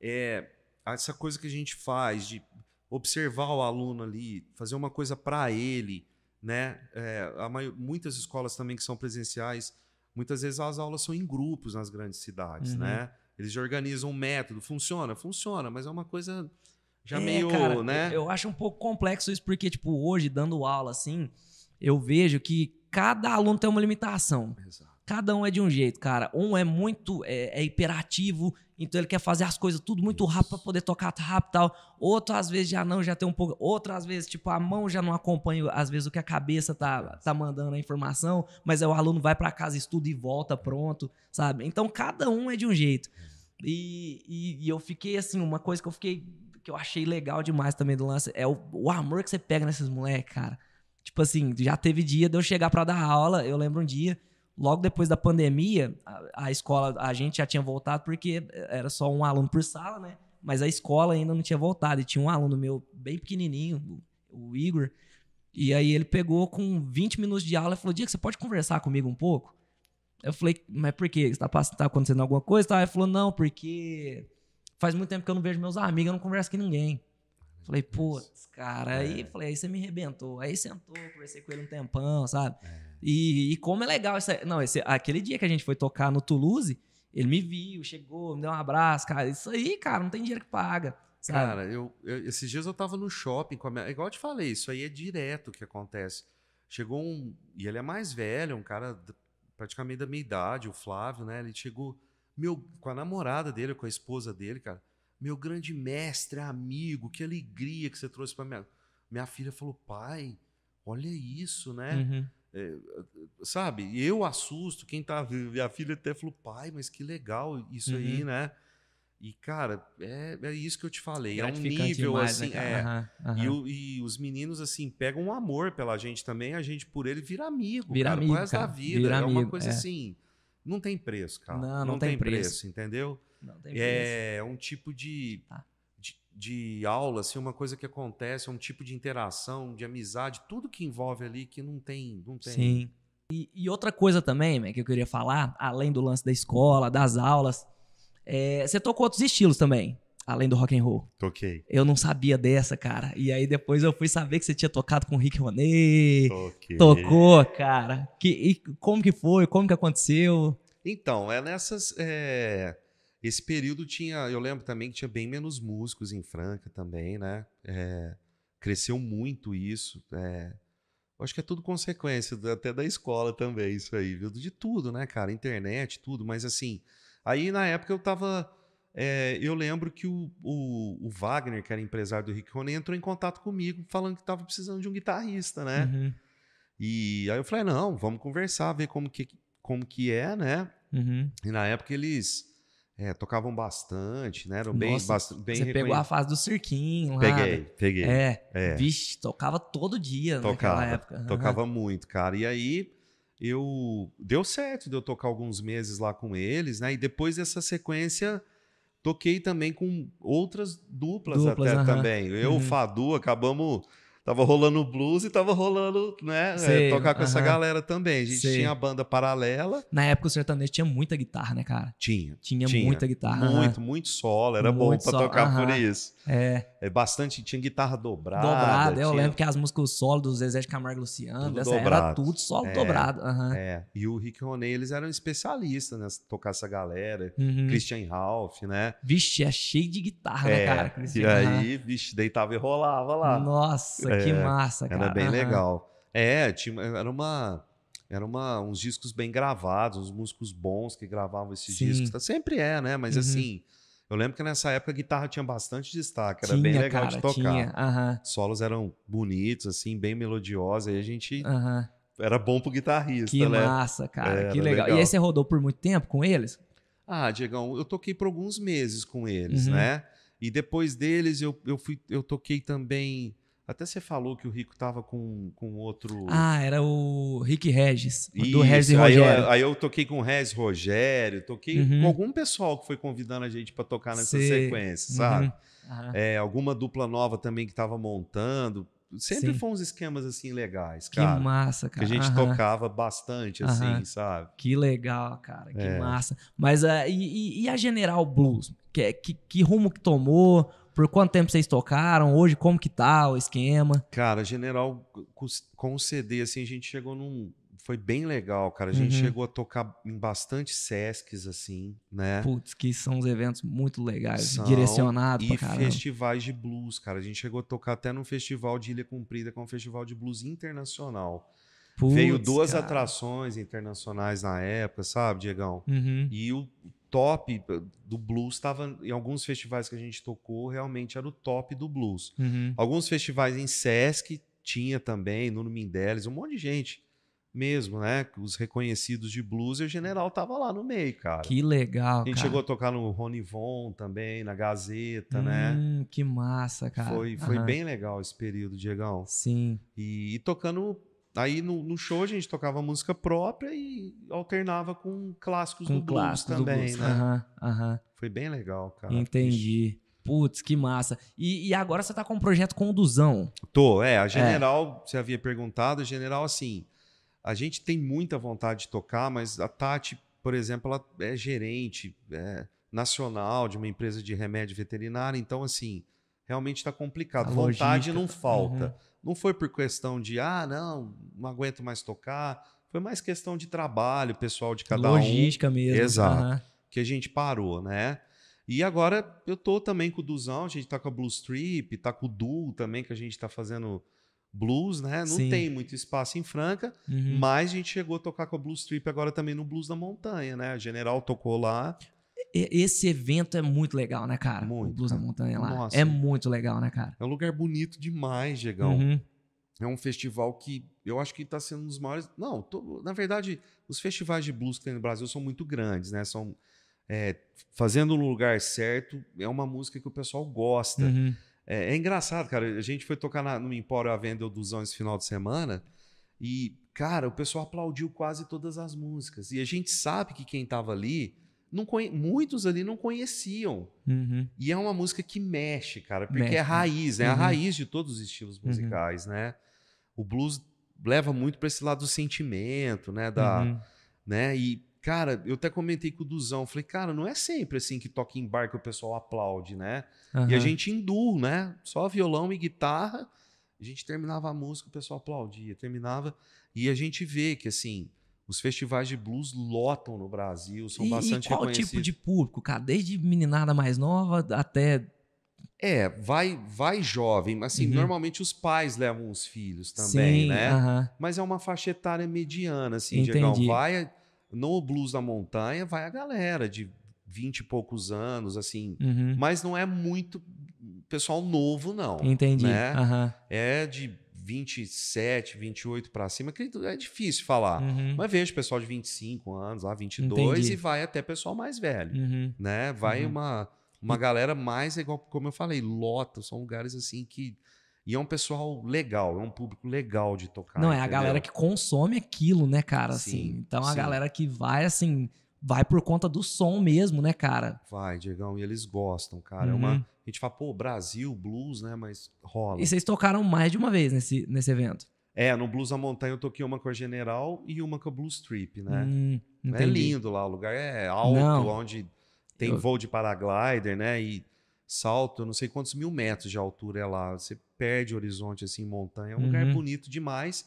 É essa coisa que a gente faz de observar o aluno ali, fazer uma coisa para ele, né? É, a maio- muitas escolas também que são presenciais, muitas vezes as aulas são em grupos nas grandes cidades, Uhum. né? Eles já organizam um método, funciona, funciona, mas é uma coisa já É, meio, cara, né? Eu, eu acho um pouco complexo isso, porque, tipo, hoje, dando aula assim, eu vejo que cada aluno tem uma limitação. Exato. Cada um é de um jeito, cara. Um é muito é, é hiperativo, então ele quer fazer as coisas tudo muito rápido pra poder tocar rápido e tal. Outro, às vezes, já não, já tem um pouco. Outro, às vezes, tipo, a mão já não acompanha, às vezes, o que a cabeça tá, tá mandando a informação, mas aí o aluno vai pra casa, estuda e volta pronto, sabe? Então, cada um é de um jeito. E, e- e eu fiquei, assim, uma coisa que eu fiquei. que eu achei legal demais também do lance é o, o amor que você pega nesses moleques, cara. Tipo assim, já teve dia de eu chegar pra dar aula, eu lembro um dia logo depois da pandemia, a, a escola, a gente já tinha voltado porque era só um aluno por sala, né? Mas a escola ainda não tinha voltado. E tinha um aluno meu bem pequenininho, o, Igor. E aí ele pegou com 20 minutos de aula e falou: Diego, você pode conversar comigo um pouco? Eu falei, mas por quê? Está tá acontecendo alguma coisa? Tá? Ele falou, não, porque faz muito tempo que eu não vejo meus amigos, eu não converso com ninguém. Falei, putz, cara, aí, falei, aí você me arrebentou. Aí sentou, conversei com ele um tempão, sabe? E, e como é legal isso aí. Não, esse, aquele dia que a gente foi tocar no Toulouse, ele me viu, chegou, me deu um abraço, cara. Isso aí, cara, não tem dinheiro que paga. Sabe? Cara, eu, eu- esses dias eu tava no shopping com a minha. Igual eu te falei, isso aí é direto que acontece. Chegou um. E ele é mais velho, um cara praticamente da minha idade, o Flávio, né? Ele chegou meu, com a namorada dele, com a esposa dele, cara. Meu grande mestre, amigo, que alegria que você trouxe pra minha. Minha filha falou, pai, olha isso, né? Uhum. É, sabe? Eu assusto, quem tá. Minha filha até falou, pai, mas que legal isso Uhum. aí, né? E, cara, é, é isso que eu te falei. É um nível demais, assim. né, é, Aham, aham. E, e os meninos, assim, pegam um amor pela gente também, a gente por ele vira amigo. Vira cara, amigo, cara. da vida. Vira é uma amigo, coisa é. assim. Não tem preço, cara. Não, não tem preço. entendeu? Não tem preço. É um tipo de, Tá. De, aula, assim, uma coisa que acontece, é um tipo de interação, de amizade, tudo que envolve ali que não tem. Não tem. Sim. E, e outra coisa também, man, que eu queria falar, além do lance da escola, das aulas, é, você tocou outros estilos também, além do rock and roll. Toquei. Eu não sabia dessa, cara. E aí depois eu fui saber que você tinha tocado com o Rick Ronet. Toquei. Tocou, cara. Que, e como que foi? Como que aconteceu? Então, é nessas. é, Esse período tinha. Eu lembro também que tinha bem menos músicos em Franca também, né? É, Cresceu muito isso. é, Acho que é tudo consequência até da escola também, isso aí, viu? De tudo, né, cara? Internet, tudo. Mas assim, aí na época eu tava. é, eu lembro que o, o, o Wagner, que era empresário do Rick Rony, entrou em contato comigo falando que tava precisando de um guitarrista, né? Uhum, E aí eu falei, não, vamos conversar, ver como que, como que é, né? uhum. E na época eles é, tocavam bastante, né? Eram bem, bem você pegou a fase do cirquinho lá. Peguei, peguei. É, É. vixe, tocava todo dia Tocava, naquela época. Tocava muito, cara. E aí eu deu certo de eu tocar alguns meses lá com eles, né? E depois dessa sequência toquei também com outras duplas, Duplas, até aham. também. Eu, Uhum. o Fadu, acabamos tava rolando blues e tava rolando, né, é, Sei, tocar com essa aham. galera também. A gente Sei. tinha a banda paralela, Na época o sertanejo tinha muita guitarra, né, cara? tinha Tinha, Tinha. muita guitarra. muito, muito solo, era bom Muito pra solo, tocar por aham. isso. É, É bastante, tinha guitarra dobrada. dobrado. Eu tinha- lembro que as músicas solo do Zezé de Camargo e Luciano, Tudo dessa era tudo solo É, dobrado. aham. É, e o Rick Roney, eles eram especialistas nessa tocar essa galera. Uhum. Christian Ralph, né? Vixe, é cheio de guitarra, né, É, cara? e Cristiano? Aham. aí, vixe, deitava e rolava lá. Nossa, que É, massa, cara. Era bem Aham. legal. É, tinha, era uma. Era uma, uns discos bem gravados, uns músicos bons que gravavam esses Sim. discos. Tá- Sempre é, né? Mas Uhum. assim, eu lembro que nessa época a guitarra tinha bastante destaque, era Tinha, bem legal cara, de tocar. Tinha. Aham, Solos eram bonitos, assim, bem melodiosos. Aí a gente aham. era bom pro guitarrista, Que né? massa, cara. Era que legal. legal. E aí você rodou por muito tempo com eles? Ah, Diegão, eu toquei por alguns meses com eles, Uhum. né? E depois deles eu, eu, fui, eu toquei também. Até você falou que o Rico tava com, com outro. Ah, era o Rick Regis, do Isso, Regis e aí Rogério. Eu, aí eu toquei com o Regis Rogério, toquei Uhum. com algum pessoal que foi convidando a gente pra tocar nessa Sei. sequência, sabe? Uhum. É, alguma dupla nova também que tava montando. Sempre Sim. foram uns esquemas assim legais, Que cara. massa, que cara. a gente Aham. tocava bastante, assim, sabe? Que legal, cara. Que É. massa. Mas ah, e, e- e a General Blues? Que, que, que rumo que tomou? Por quanto tempo vocês tocaram? Hoje, como que tá o esquema? Cara, General, com- o CD, assim, a gente chegou num. Foi bem legal, cara. A gente Uhum. chegou a tocar em bastante Sescs, assim, né? Putz, que são uns eventos muito legais, São, direcionados E festivais de blues, cara. A gente chegou a tocar até num festival de Ilha Comprida, que é um festival de blues internacional. Putz, Veio duas cara. atrações internacionais na época, sabe, Diegão? Uhum. E o top do blues estava em alguns festivais que a gente tocou, realmente era o top do blues. Uhum. Alguns festivais em Sesc tinha também, Nuno Mindeles, um monte de gente mesmo, né? Os reconhecidos de blues e o general tava lá no meio, cara. Que legal, a gente cara. chegou a tocar no Rony Von também, na Gazeta, né? Hum, que massa, cara. Foi, foi Aham. bem legal esse período, Diegão. Sim. E, e tocando. Aí no, no show a gente tocava música própria e alternava com clássicos Com do blues também, do blues. né? Foi bem legal, cara. Entendi. Putz, que massa. E, e agora você tá com um projeto com o Duzão. Tô, é. A General, você havia perguntado, a General, assim, a gente tem muita vontade de tocar, mas a Tati, por exemplo, ela é gerente é, nacional de uma empresa de remédio veterinário, então, assim, realmente está complicado. A vontade logística, não falta. uhum. Não foi por questão de, ah, não, não aguento mais tocar. Foi mais questão de trabalho pessoal de cada um Logística mesmo. Exato. Aham. que a gente parou, né? E agora eu tô também com o Duzão, a gente tá com a Blues Trip, tá com o Du também, que a gente tá fazendo blues, né? Não Sim. tem muito espaço em Franca, Uhum. mas a gente chegou a tocar com a Blues Trip agora também no Blues da Montanha, né? A General tocou lá. Esse evento é muito legal, né, cara? Muito, O Blues da cara. Montanha lá. Nossa. É muito legal, né, cara? É um lugar bonito demais, Diegão. Uhum. é um festival que eu acho que está sendo um dos maiores. Não, tô, na verdade, os festivais de blues que tem no Brasil são muito grandes, né? São é, fazendo no lugar certo é uma música que o pessoal gosta. Uhum. É, é, engraçado, cara. A gente foi tocar na, no Empório à Venda Duzão esse final de semana e, cara, o pessoal aplaudiu quase todas as músicas. E a gente sabe que quem estava ali, não conhe... muitos ali não conheciam. Uhum. E é uma música que mexe, cara, porque Mexe, é raiz, né? Uhum. A raiz de todos os estilos Uhum. musicais, né? O blues leva muito para esse lado do sentimento, né? Da, Uhum. né? E, cara, eu até comentei com o Duzão, falei, cara, não é sempre assim que toca em bar que o pessoal aplaude, né? E a gente em duo, né? Só violão e guitarra. A gente terminava a música, o pessoal aplaudia, terminava. E a gente vê que, assim, os festivais de blues lotam no Brasil, são E- bastante e qual reconhecidos. tipo de público, cara? Desde meninada mais nova até. É, vai, vai jovem, mas assim, Uhum. normalmente os pais levam os filhos também, Sim, né? Mas é uma faixa etária mediana, assim, Entendi. Diegão. Vai no blues da montanha, vai a galera de 20 e poucos anos, assim. Uhum. Mas não é muito pessoal novo, não. Entendi. né? É de 27, 28 pra cima, que é difícil falar. Uhum. Mas vejo pessoal de 25 anos, lá 22 Entendi. e vai até pessoal mais velho, Uhum. né? Vai Uhum. uma uma galera mais igual como eu falei, lota, são lugares assim que e é um pessoal legal, é um público legal de tocar. Não, é a entendeu? galera que consome aquilo, né, cara? Sim, Assim, então a sim. galera que vai, assim, vai por conta do som mesmo, né, cara? vai, Diegão, e eles gostam, cara. É uma Uhum. a gente fala, pô, Brasil, blues, né, mas rola. E vocês tocaram mais de uma vez nesse, nesse evento. É, no Blues da Montanha eu toquei uma com a General e uma com a Blues Trip, né? Hum, É lindo lá, o lugar é alto, Não. onde tem Eu- voo de paraglider, né? E salto, eu não sei quantos mil metros de altura é lá. Você perde o horizonte assim, em montanha. É um lugar Uhum. bonito demais.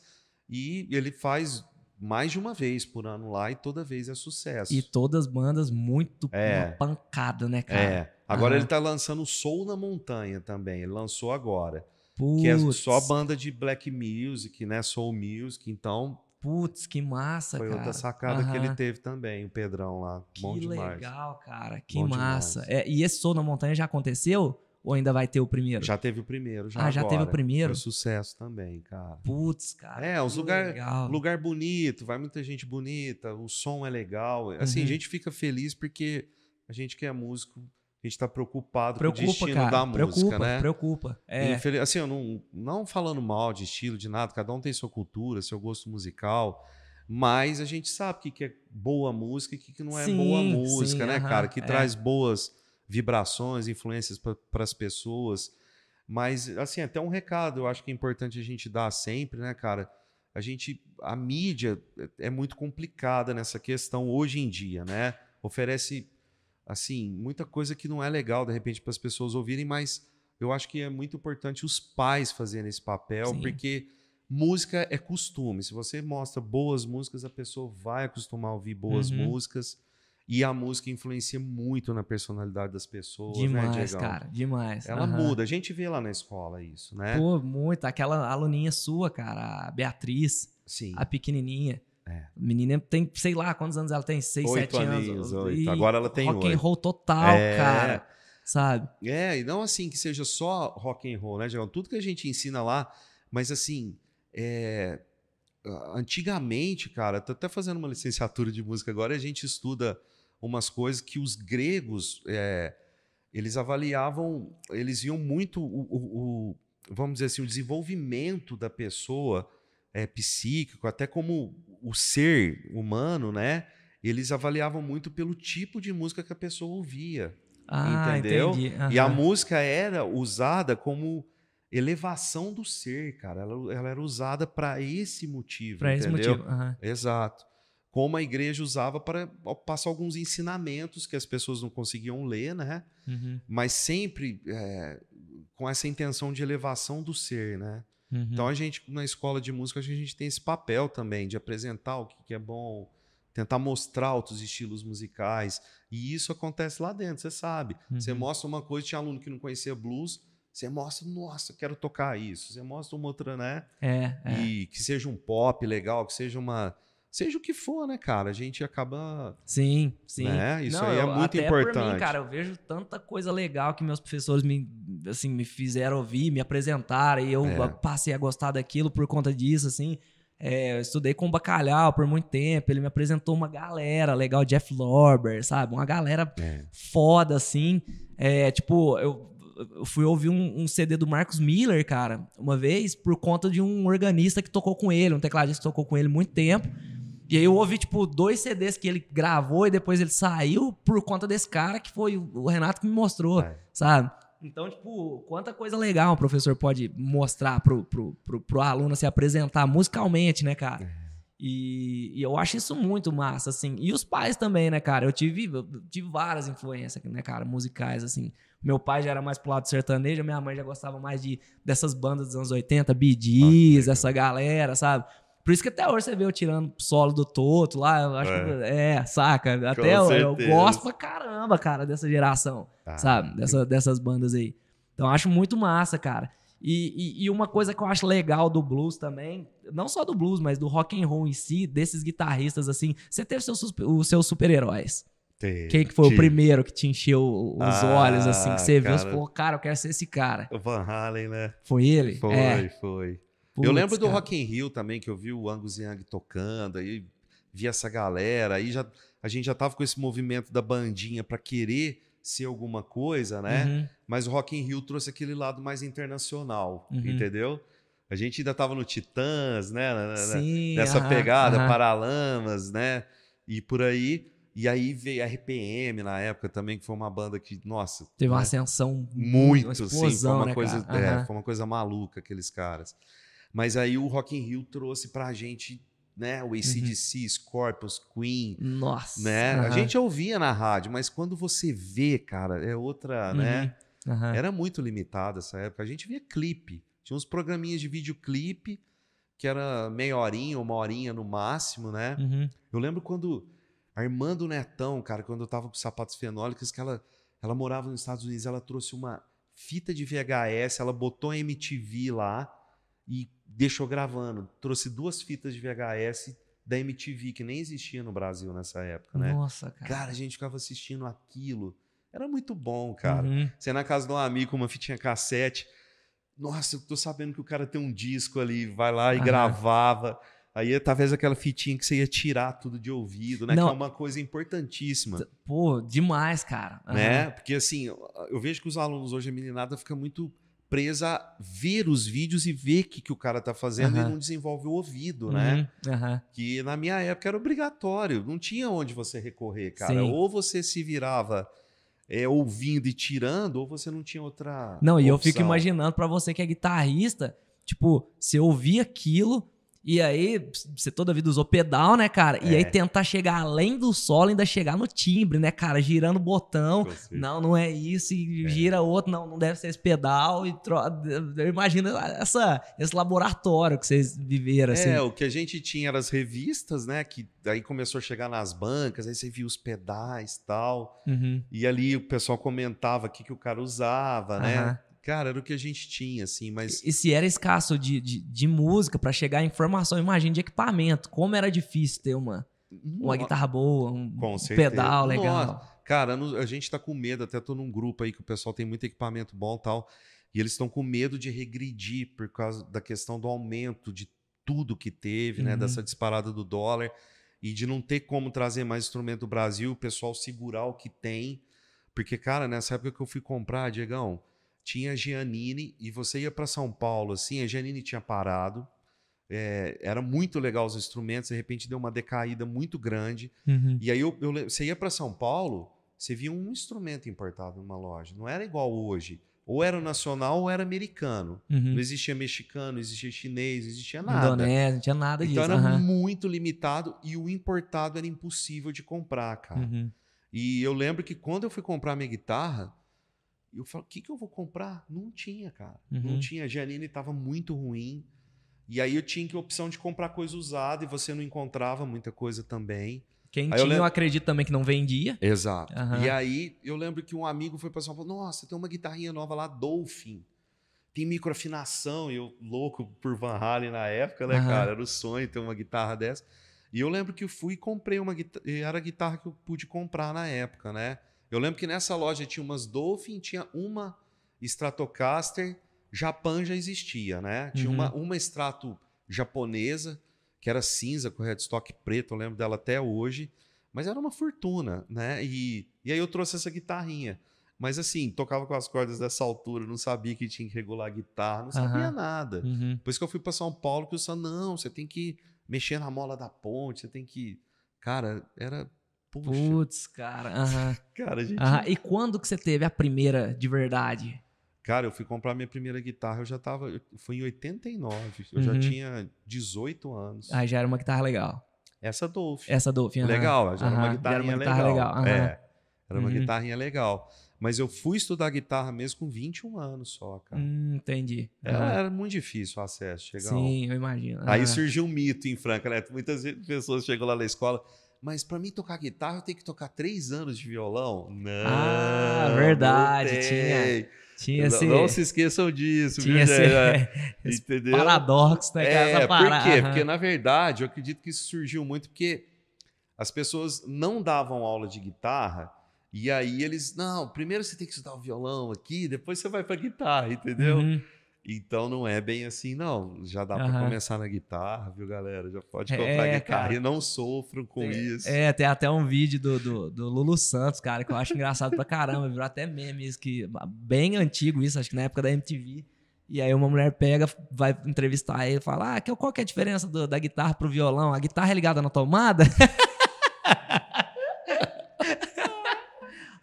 E ele faz mais de uma vez por ano lá e toda vez é sucesso. E todas bandas muito É. pancada, né, cara? é. Agora Aham. ele tá lançando o Soul na Montanha também. Ele lançou agora. Putz, Que é só banda de black music, né? Soul music. Então, Putz, que massa, foi cara. outra sacada que ele teve também, o Pedrão lá. Bom Que demais. legal, cara. Que Bom massa. É, e esse Sou na Montanha já aconteceu? Ou ainda vai ter o primeiro? Já teve o primeiro, já Ah, já teve o agora. primeiro? Foi sucesso também, cara. Putz, cara. É, os lugar- legal. Lugar bonito, vai muita gente bonita, o som é legal. Assim, Uhum. a gente fica feliz porque a gente que é músico, a gente tá preocupado com o Preocupa, destino cara. da preocupa, música, né? preocupa. É. Infeliz- Assim, eu não, não falando mal de estilo, de nada, cada um tem sua cultura, seu gosto musical, mas a gente sabe o que, que é boa música e o que, que não é Sim, boa música, sim, né, aham, cara? Que é. traz boas vibrações, influências para as pessoas. Mas, assim, até um recado eu acho que é importante a gente dar sempre, né, cara? A gente, a mídia é muito complicada nessa questão hoje em dia, né? Oferece, assim, muita coisa que não é legal, de repente, para as pessoas ouvirem, mas eu acho que é muito importante os pais fazerem esse papel, Sim. porque música é costume. Se você mostra boas músicas, a pessoa vai acostumar a ouvir boas Uhum. músicas. E a música influencia muito na personalidade das pessoas, né, Demais, Diegão? cara. Demais. Ela Aham. muda. A gente vê lá na escola isso, né? Pô, muito. Aquela aluninha sua, cara, a Beatriz, Sim. a pequenininha. É. A menina tem, sei lá, quantos anos ela tem? Seis, Oito sete aninhos, anos. oito. Agora ela tem rock and oito. roll total, É. cara. Sabe? É, e não assim que seja só rock and roll, né, Diegão? Tudo que a gente ensina lá, mas assim, é, antigamente, cara, tô até fazendo uma licenciatura de música agora, a gente estuda umas coisas que os gregos, é, eles avaliavam, eles viam muito o, o- o- vamos dizer assim, o desenvolvimento da pessoa é, psíquico, até como o ser humano, né? Eles avaliavam muito pelo tipo de música que a pessoa ouvia. Ah, Entendeu? entendi. E a música era usada como elevação do ser, cara. Ela, ela era usada para esse motivo, Pra esse motivo. aham. Exato. Como a igreja usava para passar alguns ensinamentos que as pessoas não conseguiam ler, né? Uhum, Mas sempre é, com essa intenção de elevação do ser, né? uhum. Então a gente, na escola de música, a gente tem esse papel também de apresentar o que que é bom, tentar mostrar outros estilos musicais. E isso acontece lá dentro, você sabe. Você Uhum. mostra uma coisa, tinha aluno que não conhecia blues, você mostra, nossa, quero tocar isso. Você mostra uma outra, né? É, é. E que seja um pop legal, que seja uma, seja o que for, né, cara? A gente acaba. Sim, sim. Né? Isso Não, aí é eu- muito até Por importante. mim, cara, eu vejo tanta coisa legal que meus professores me, assim, me fizeram ouvir, me apresentaram, e eu É. passei a gostar daquilo por conta disso, assim. É, eu estudei com o Bacalhau por muito tempo, ele me apresentou uma galera legal, Jeff Lorber, sabe? Uma galera É. foda, assim. É, tipo, eu, eu fui ouvir um, um CD do Marcos Miller, cara, uma vez, por conta de um organista que tocou com ele, um tecladista que tocou com ele muito tempo. E aí eu ouvi, tipo, dois CDs que ele gravou e depois ele saiu por conta desse cara que foi o Renato que me mostrou, É. sabe? Então, tipo, quanta coisa legal um professor pode mostrar pro, pro, pro, pro aluno se apresentar musicalmente, né, cara? É. E, e eu acho isso muito massa, assim. E os pais também, né, cara? Eu tive, eu tive várias influências, né, cara, musicais, assim. Meu pai já era mais pro lado sertanejo, minha mãe já gostava mais de, dessas bandas dos anos 80, Bee Gees, legal. essa galera, sabe? Por isso que até hoje você vê eu tirando solo do Toto lá, eu acho que é, saca? Até eu, eu gosto pra caramba, cara, dessa geração, Ah, sabe? Dessa, dessas bandas aí. Então eu acho muito massa, cara. E, e, e uma coisa que eu acho legal do blues também, não só do blues, mas do rock and roll em si, desses guitarristas assim, você teve seus, os seus super-heróis. Quem que foi o primeiro que te encheu os Ah, olhos assim, que você viu, você cara. falou, cara, eu quero ser esse cara. O Van Halen, né? Foi ele? Foi, É. foi. Eu lembro do cara. Rock in Rio também, que eu vi o Angus Young tocando, aí vi essa galera, aí já, a gente já tava com esse movimento da bandinha pra querer ser alguma coisa, né? Uhum. Mas o Rock in Rio trouxe aquele lado mais internacional, Uhum. entendeu? A gente ainda tava no Titãs, né? Sim, nessa aham, pegada, aham. Paralamas, né? E por aí. E aí veio RPM na época também, que foi uma banda que, nossa. Teve uma né? ascensão muito, uma sim, foi explosão, uma né, coisa, é, foi uma coisa maluca aqueles caras. Mas aí o Rock in Rio trouxe pra gente, né, o ACDC, Scorpions, Queen, Nossa. né? A Uhum. aham. gente ouvia na rádio, mas quando você vê, cara, é outra, né? Uhum. Aham. Era muito limitado essa época. A gente via clipe. Tinha uns programinhas de videoclipe que era meia horinha, uma horinha no máximo, né? Uhum. Eu lembro quando a irmã do Netão, cara, quando eu tava com sapatos fenólicos, que ela, ela morava nos Estados Unidos, ela trouxe uma fita de VHS, ela botou a MTV lá e deixou gravando. Trouxe duas fitas de VHS da MTV, que nem existia no Brasil nessa época, né? Nossa, cara. Cara, a gente ficava assistindo aquilo. Era muito bom, cara. Uhum. Você ia na casa de um amigo com uma fitinha cassete. Nossa, eu tô sabendo que o cara tem um disco ali, vai lá e Aham. gravava. Aí talvez aquela fitinha que você ia tirar tudo de ouvido, né? Não. Que é uma coisa importantíssima, Pô, demais, cara. Aham. né? Porque assim, eu- eu vejo que os alunos hoje, a meninada fica muito presa a ver os vídeos e ver o que, que o cara tá fazendo Aham. e não desenvolve o ouvido, né? Uhum. Que na minha época era obrigatório, não tinha onde você recorrer, cara. Sim. Ou você se virava é, ouvindo e tirando, ou você não tinha outra. Não, e eu fico opção. imaginando pra você que é guitarrista, tipo, você ouvir aquilo e aí você toda vida usou pedal, né, cara? E É. aí tentar chegar além do solo, ainda chegar no timbre, né, cara? Girando o botão. Certeza. Não, não é isso, e É. gira outro, não, não deve ser esse pedal. E tro... Eu imagino essa, esse laboratório que vocês viveram, assim. É, o que a gente tinha eram as revistas, né? Que daí começou a chegar nas bancas, aí você via os pedais e tal. Uhum. E ali o pessoal comentava o que, que o cara usava, né? Cara, era o que a gente tinha, assim, mas. E se era escasso de, de, de música pra chegar a informação, imagina de equipamento. Como era difícil ter uma, uma guitarra boa, um certeza. pedal legal. Nossa. Cara, a gente tá com medo, até tô num grupo aí que o pessoal tem muito equipamento bom e tal, e eles estão com medo de regredir por causa da questão do aumento de tudo que teve, né? Uhum. Dessa disparada do dólar e de não ter como trazer mais instrumento do Brasil, o pessoal segurar o que tem. Porque, cara, nessa época que eu fui comprar, Diegão, tinha Giannini e você ia para São Paulo, assim, a Giannini tinha parado. é, era muito legal os instrumentos, de repente deu uma decaída muito grande. Uhum. E aí eu, eu você ia para São Paulo, você via um instrumento importado numa loja. Não era igual hoje. Ou era nacional ou era americano. Uhum. Não existia mexicano, não existia chinês, não existia nada. Indonésia, não tinha nada Então disso. era aham. muito limitado e o importado era impossível de comprar, cara. Uhum. E eu lembro que quando eu fui comprar minha guitarra, eu falei, o que, que eu vou comprar? Não tinha, cara. Não Uhum. tinha. A Giannini estava muito ruim. E aí eu tinha que a opção de comprar coisa usada e você não encontrava muita coisa também. Quem Aí eu tinha, eu, lembro- acredito também que não vendia. Exato. Aham. E aí eu lembro que um amigo foi para São Paulo, nossa, tem uma guitarrinha nova lá, Dolphin. Tem microafinação, e eu louco por Van Halen na época, né, Aham. cara? Era o sonho ter uma guitarra dessa. E eu lembro que eu fui e comprei uma guitarra, era a guitarra que eu pude comprar na época, né? Eu lembro que nessa loja tinha umas Dolphin, tinha uma Stratocaster, Japan já existia, né? Tinha Uhum. uma, uma japonesa, que era cinza, com headstock preto, eu lembro dela até hoje, mas era uma fortuna, né? E, e aí eu trouxe essa guitarrinha. Mas assim, tocava com as cordas dessa altura, não sabia que tinha que regular a guitarra, não sabia Aham. nada. Uhum. Depois que eu fui para São Paulo, que o Sam, não, você tem que mexer na mola da ponte, você tem que. Cara, era. Puxa, Putz, cara. aham. cara, a gente. Aham. E quando que você teve a primeira de verdade? Cara, eu fui comprar minha primeira guitarra, eu já tava. eu- Foi em 89, eu já Uhum. tinha 18 anos. Aí já era uma guitarra legal. Essa Dolph. Essa aham. Legal, já era uma já guitarrinha era uma guitarra legal. legal. É, era uma Uhum. guitarrinha legal. Mas eu fui estudar guitarra mesmo com 21 anos só, cara. Hum, entendi. Era, Aham. era muito difícil o acesso, chegar. Sim, eu imagino. Aí surgiu um mito em Franca, né? Muitas pessoas chegam lá na escola, mas para mim tocar guitarra eu tenho que tocar três anos de violão? Não. Ah, não verdade, tem. tinha- Tinha não, esse, não se esqueçam disso, tinha viu, esse, Entendeu? paradoxo, né? É, por quê? Porque na verdade eu acredito que isso surgiu muito porque as pessoas não davam aula de guitarra e aí eles, não, primeiro você tem que estudar o violão aqui, depois você vai pra guitarra, entendeu? Uhum. Então não é bem assim, não. Já dá pra Aham. começar na guitarra, viu, galera? Já pode É, comprar guitarra cara. e não sofram com Tem- isso. É, tem até um vídeo do, do, do Lulu Santos, cara, que eu acho engraçado pra caramba. Virou até meme isso, que, bem antigo isso, acho que na época da MTV. E aí uma mulher pega, vai entrevistar ele e fala: Ah, que- qual que é a diferença do- da guitarra pro violão? A guitarra é ligada na tomada?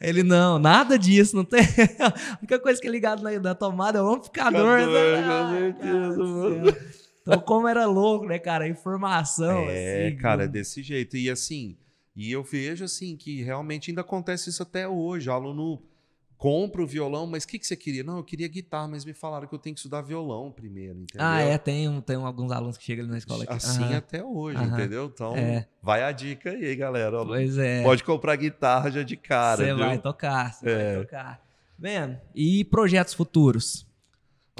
Ele, não, nada disso, não tem. A única coisa que é ligada na, na tomada é o amplificador. Né? com Ai, certeza. Então, como era louco, né, cara? A informação. É, assim, cara, é desse jeito. E assim, e eu vejo assim que realmente ainda acontece isso até hoje. O aluno compra o violão, mas o que, que você queria? Não, eu queria guitarra, mas me falaram que eu tenho que estudar violão primeiro, entendeu? Ah, é, tem, um- tem alguns alunos que chegam ali na escola aqui. Assim Aham. até hoje, Aham. entendeu? Então, É. vai a dica aí, galera. Pois é. Pode comprar guitarra já de cara, Você vai tocar, você É. vai tocar. Vendo? E projetos futuros?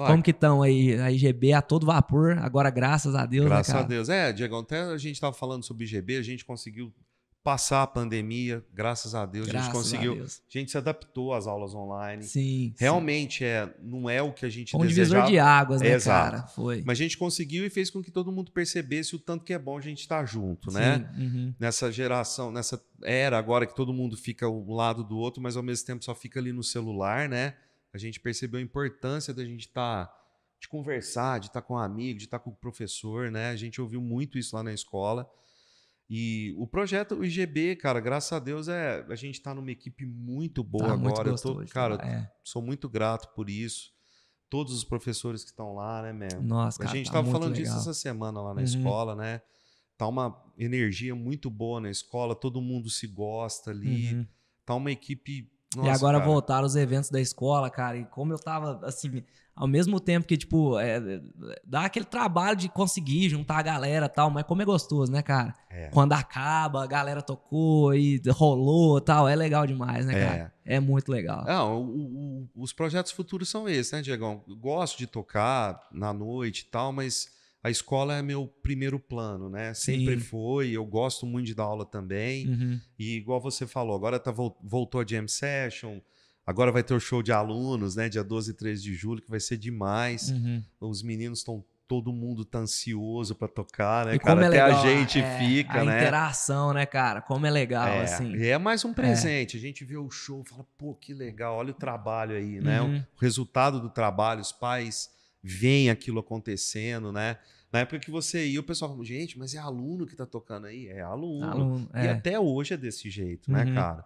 Olha, Como que estão aí? A IGB a todo vapor, agora graças a Deus, Graças né, a? Deus. É, Diego, até a gente estava falando sobre IGB, a gente conseguiu passar a pandemia, graças a Deus, a Graças gente conseguiu. Deus. A gente se adaptou às aulas online. Sim. sim. Realmente é, não é o que a gente Foi um divisor desejava, de águas, né, Exato. cara? Foi. mas a gente conseguiu e fez com que todo mundo percebesse o tanto que é bom a gente estar junto, né? Sim, uhum. Nessa geração, nessa era agora que todo mundo fica um lado do outro, mas ao mesmo tempo só fica ali no celular, né? A gente percebeu a importância da gente estar de conversar, de estar com um amigo, de estar com o professor, né? A gente ouviu muito isso lá na escola. E o projeto, o IGB, cara, graças a Deus é a gente está numa equipe muito boa Tá muito agora. Eu tô- gostoso. cara, é. sou muito grato por isso. Todos os professores que estão lá, né, man? Nossa, a cara, gente tá tava muito falando legal. disso essa semana lá na Uhum. escola, né? Tá uma energia muito boa na escola, todo mundo se gosta ali. Uhum. Tá uma equipe. E Nossa, agora cara, voltaram os eventos da escola, cara. E como eu tava, assim, ao mesmo tempo que, tipo, é, é, dá aquele trabalho de conseguir juntar a galera e tal, mas como é gostoso, né, cara? É. Quando acaba, a galera tocou e rolou e tal, é legal demais, né, cara? É. É muito legal. Ah, o- o- o- os projetos futuros são esses, né, Diegão? Eu gosto de tocar na noite e tal, mas a escola é meu primeiro plano, né? Sempre Sim. foi. Eu gosto muito de dar aula também. Uhum. E igual você falou, agora tá, vol- voltou a Jam Session, agora vai ter o show de alunos, né? Dia 12 e 13 de julho, que vai ser demais. Uhum. Os meninos estão. Todo mundo tá ansioso pra tocar, né, E cara? é Até legal a gente é, fica, a né? interação, né, cara? Como é legal, é, assim. e é mais um presente. A gente vê o show e fala, pô, que legal, olha o trabalho aí, né? Uhum. O resultado do trabalho, os pais veem aquilo acontecendo, né? Na época que você ia, o pessoal falava, gente, mas é aluno que tá tocando aí? É aluno. Aluno, E é. até hoje é desse jeito, né, Uhum. cara?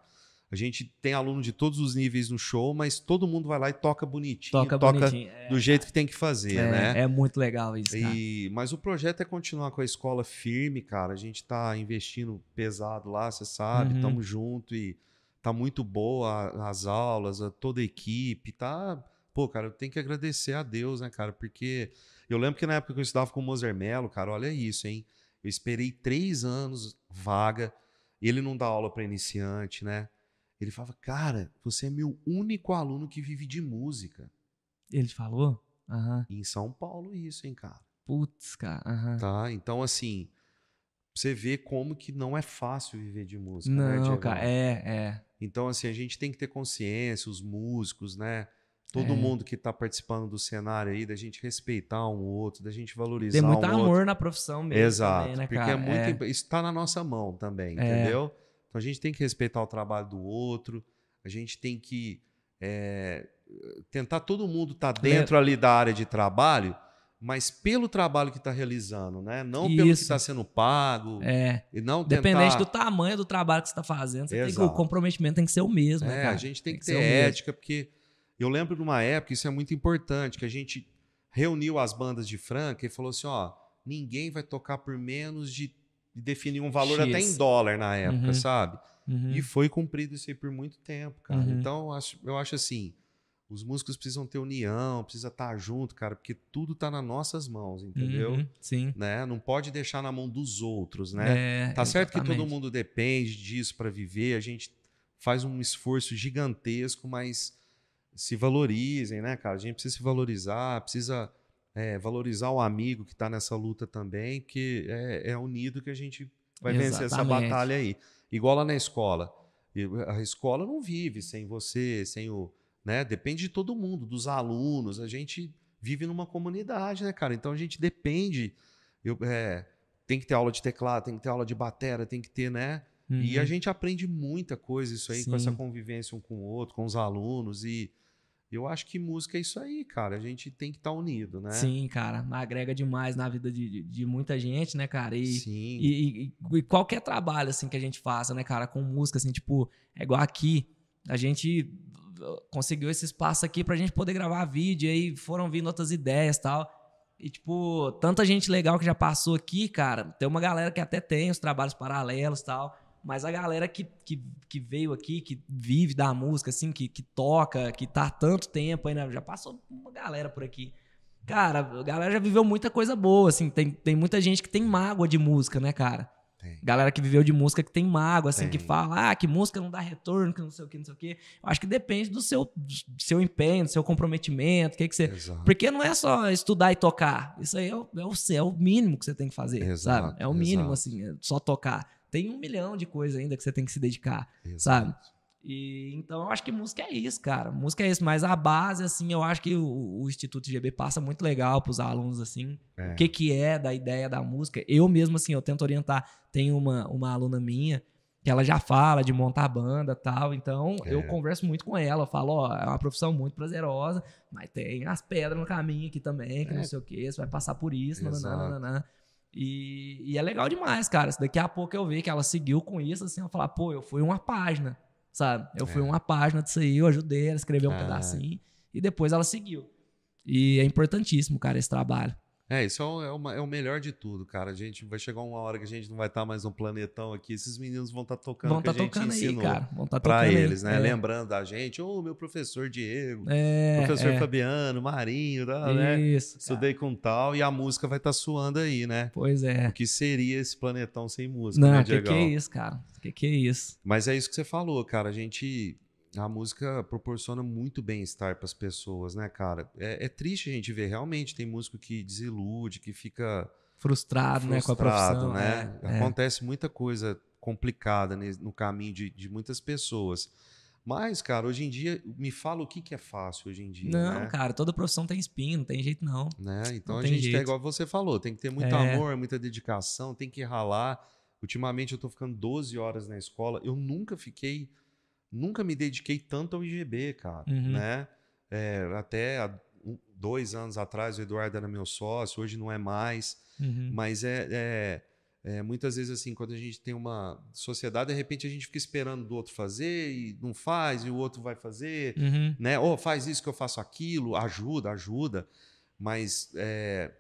A gente tem aluno de todos os níveis no show, mas todo mundo vai lá e toca bonitinho, Toca, toca, bonitinho. É, do jeito que tem que fazer, é, né? é muito legal isso, cara. E, mas o projeto é continuar com a escola firme, cara. A gente tá investindo pesado lá, você sabe, Uhum. estamos junto e tá muito boa as aulas, toda a equipe, tá. Pô, cara, eu tenho que agradecer a Deus, né, cara? Porque eu lembro que na época que eu estudava com o Moser Mello, cara, olha isso, hein? Eu esperei três anos vaga, ele não dá aula para iniciante, né? Ele falava, cara, você é meu único aluno que vive de música. Ele falou? Aham. E em São Paulo, isso, hein, cara? Putz, cara. Aham. Tá? Então, assim, você ver como que não é fácil viver de música, né, Não, Diegão? cara, é, é. Então, assim, a gente tem que ter consciência, os músicos, né? Todo É. mundo que tá participando do cenário aí, da gente respeitar um outro, da gente valorizar Tem muito um amor outro. na profissão mesmo. Exato, também, né, porque cara? é muito, imp- isso tá na nossa mão também, É. entendeu? Então a gente tem que respeitar o trabalho do outro, a gente tem que é, tentar todo mundo tá dentro ali da área de trabalho, mas pelo trabalho que está realizando, né? Não pelo que Isso. está sendo pago É. e não tentar... Dependente do tamanho do trabalho que você está fazendo, tem que- o comprometimento tem que ser o mesmo. né, É, cara? a gente tem, que, ser ter ética, porque eu lembro de uma época, isso é muito importante, que a gente reuniu as bandas de Franca e falou assim, ó, ninguém vai tocar por menos de, de definir um valor X. até em dólar na época, Uhum. sabe? Uhum. E foi cumprido isso aí por muito tempo, cara. Uhum. Então, eu acho, eu acho assim, os músicos precisam ter união, precisa estar junto, cara, porque tudo tá nas nossas mãos, entendeu? Uhum, Sim. Né? Não pode deixar na mão dos outros, né? É, Tá certo que todo exatamente. mundo depende disso para viver, a gente faz um esforço gigantesco, mas se valorizem, né, cara? A gente precisa se valorizar, precisa é, valorizar o amigo que tá nessa luta também, porque é, é unido que a gente vai vencer essa Exatamente. batalha aí. Igual lá na escola. E A escola não vive sem você, sem o. Né? Depende de todo mundo, dos alunos. A gente vive numa comunidade, né, cara? Então a gente depende. Eu, é, tem que ter aula de teclado, tem que ter aula de batera, tem que ter, né? E Uhum. a gente aprende muita coisa isso aí, com essa Sim. convivência um com o outro, com os alunos. E eu acho que música é isso aí, cara. A gente tem que estar unido, né? Sim, cara. Agrega demais na vida de, de, de muita gente, né, cara? E, Sim. E, e- e qualquer trabalho, assim, que a gente faça, né, cara, com música, assim, tipo, é igual aqui, a gente uh, conseguiu esse espaço aqui pra gente poder gravar vídeo, aí foram vindo outras ideias e tal. E, tipo, tanta gente legal que já passou aqui, cara. Tem uma galera que até tem os trabalhos paralelos e tal. Mas a galera que, que, que veio aqui, que vive da música, assim, que, que toca, que tá há tanto tempo ainda, já passou uma galera por aqui. Cara, a galera já viveu muita coisa boa, assim. Tem, tem muita gente que tem mágoa de música, né, cara? Tem. Galera que viveu de música que tem mágoa, assim, que Tem. fala, ah, que música não dá retorno, que não sei o que, não sei o que. Eu acho que depende do seu, do seu empenho, do seu comprometimento, o que, que você. Exato. Porque não é só estudar e tocar. Isso aí é o, é o, é o mínimo que você tem que fazer, Exato, sabe? É o mínimo, exato. assim, é só tocar. Tem um milhão de coisas ainda que você tem que se dedicar. Sabe? E então eu acho que música é isso, cara. Música é isso, mas a base, assim, eu acho que o, o Instituto GB passa muito legal pros alunos, assim, É. o que que é da ideia da música. Eu mesmo, assim, eu tento orientar. Tem uma, uma aluna minha que ela já fala de montar banda e tal, então eu É. converso muito com ela, eu falo, ó, é uma profissão muito prazerosa, mas tem as pedras no caminho aqui também, que É. não sei o que, você vai passar por isso, nananana. E, e é legal demais, cara. Se daqui a pouco eu ver que ela seguiu com isso, assim, eu falar, pô, eu fui uma página, sabe? Eu fui É. uma página disso aí, eu ajudei ela a escrever um É. pedacinho e depois ela seguiu. E é importantíssimo, cara, esse trabalho. É, isso é o, é, o, é o melhor de tudo, cara. A gente vai chegar uma hora que a gente não vai estar mais no planetão aqui. Esses meninos vão estar tocando Vão gente tocando aí, cara. Vão estar pra tocando aí. eles, né? É. Lembrando da gente, ô, meu professor Diego, É, professor é. Fabiano, Marinho, tá, né? Isso. Estudei com tal e a música vai estar suando aí, né? Pois é. O que seria esse planetão sem música, Não, né, que que é isso, cara? Que que é isso? Mas é isso que você falou, cara. A gente. A música proporciona muito bem-estar para as pessoas, né, cara? É, é triste a gente ver. Realmente tem músico que desilude, que fica Frustrado, né, com a frustrado, profissão. né? É, é. Acontece muita coisa complicada no caminho de, de muitas pessoas. Mas, cara, hoje em dia, me fala o que, que é fácil hoje em dia, Não, né? cara, toda profissão tem espinho, não tem jeito não. Né? Então Não a gente tá igual você falou, tem que ter muito É. amor, muita dedicação, tem que ralar. Ultimamente eu tô ficando 12 horas na escola. Eu nunca fiquei, nunca me dediquei tanto ao IGB, cara, Uhum. né? É, até há dois anos atrás o Eduardo era meu sócio, hoje não é mais. Uhum. Mas é, é- é, muitas vezes assim, quando a gente tem uma sociedade, de repente a gente fica esperando do outro fazer e não faz, e o outro vai fazer Uhum. né? Ou faz isso que eu faço aquilo, ajuda, ajuda. Mas é,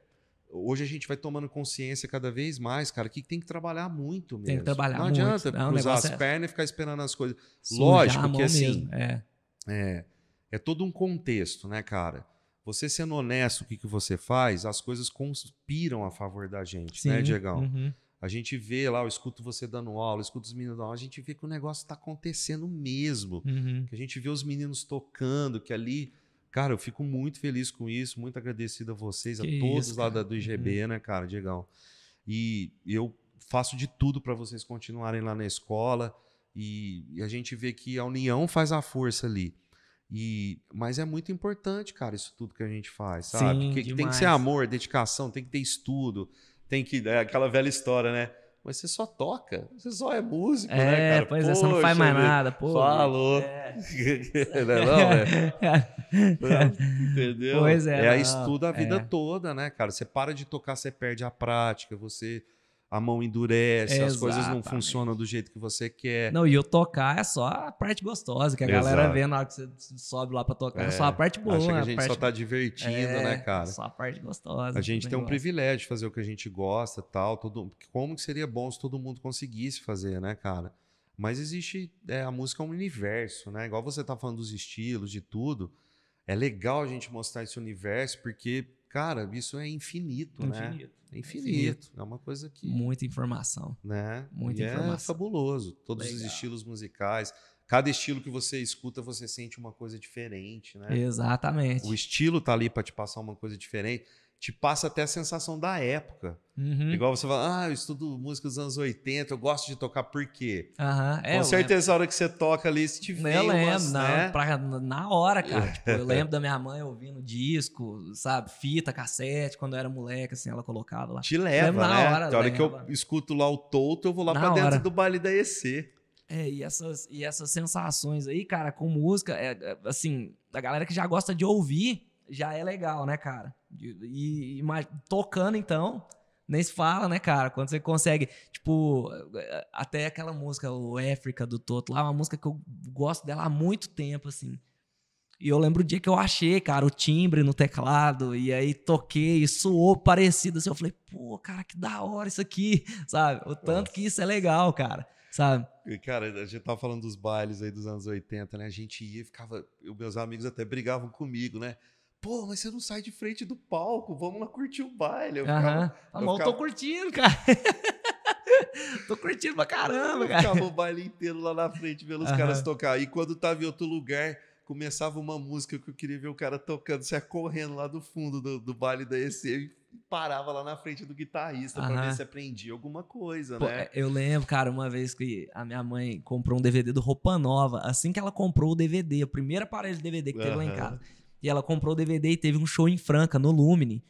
hoje a gente vai tomando consciência cada vez mais, cara, que tem que trabalhar muito mesmo. Tem que trabalhar Não muito. adianta Não, o cruzar as é- pernas e ficar esperando as coisas. Sujar Lógico que assim, É. É, é todo um contexto, né, cara? Você sendo honesto o que, que você faz, as coisas conspiram a favor da gente, né, Sim, Diegão? uhum. A gente vê lá, eu escuto você dando aula, eu escuto os meninos dando aula, a gente vê que o negócio está acontecendo mesmo. Uhum. Que a gente vê os meninos tocando, que ali. Cara, eu fico muito feliz com isso, muito agradecido a vocês, Que a todos isso, lá. Uhum. da, do IGB, né, cara, Diegão? E eu faço de tudo para vocês continuarem lá na escola. E, e, a gente vê que a união faz a força ali. E, mas é muito importante, cara, isso tudo que a gente faz, sabe? Sim, que, tem que ser amor, dedicação, tem que ter estudo, tem que. É aquela velha história, né? Mas você só toca, você só é músico, É, né, cara? pois é, você não faz Poxa mais nada, pô. Falou. É. não é não, é? Entendeu? Pois é, É, não, estuda a vida é. toda, né, cara? Você para de tocar, você perde a prática, você. A mão endurece, as coisas não Exatamente. funcionam do jeito que você quer. Não, e eu tocar é só a parte gostosa, que a galera Exato. vê na hora que você sobe lá pra tocar. É, É, só a parte boa, Acha que a a gente parte... só tá divertindo, É, né, cara? Só a parte gostosa. A gente tem um privilégio de fazer o que a gente gosta, tal. Todo, como que seria bom se todo mundo conseguisse fazer, né, cara? Mas existe é, a música é um universo, né? Igual você tá falando dos estilos, de tudo. É legal a gente mostrar esse universo porque, cara, isso é infinito, né? Infinito. É infinito. É uma coisa que, Muita informação. né? muita e é informação. fabuloso. Todos os Legal. estilos musicais, cada estilo que você escuta, você sente uma coisa diferente, né? Exatamente. O estilo tá ali para te passar uma coisa diferente. Te passa até a sensação da época. Uhum. Igual você fala, ah, eu estudo música dos anos 80, eu gosto de tocar por quê? Aham, é, Com certeza, a hora que você toca ali, se te vem Eu lembro, umas, na, né? pra- na hora, cara. Tipo, eu lembro da minha mãe ouvindo disco, sabe? Fita, cassete, quando eu era moleque, assim, ela colocava lá. Te leva, Lembro na né? hora, Tem hora que eu escuto lá o Toto, eu vou lá Na pra dentro hora. do baile da EC. É, e essas, e essas sensações aí, cara, com música, é, é, assim, a galera que já gosta de ouvir, já é legal, né, cara? E, e tocando, então, nem se fala, né, cara? Quando você consegue, tipo, até aquela música, o África do Toto lá, uma música que eu gosto dela há muito tempo, assim. E eu lembro o dia que eu achei, cara, o timbre no teclado, e aí toquei, e soou parecido, assim, eu falei, pô, cara, que da hora isso aqui, sabe? O tanto Nossa. que isso é legal, cara, sabe? Cara, a gente tava falando dos bailes aí dos anos 80, né? A gente ia ficava. Meus amigos até brigavam comigo, né? Pô, mas você não sai de frente do palco, vamos lá curtir o baile. Eu ficava. Ah, eu ficava- tô curtindo, cara. tô curtindo pra caramba, eu cara. ficava o baile inteiro lá na frente vendo os caras tocar. E quando tava em outro lugar, começava uma música que eu queria ver o cara tocando, você ia correndo lá do fundo do, do baile da EC e parava lá na frente do guitarrista pra Aham. ver se aprendia alguma coisa, Pô, né? Eu lembro, cara, uma vez que a minha mãe comprou um DVD do Roupa Nova. Assim que ela comprou o DVD, o primeiro aparelho de DVD que teve lá em casa. E ela comprou o DVD e teve um show em Franca, no Lumine.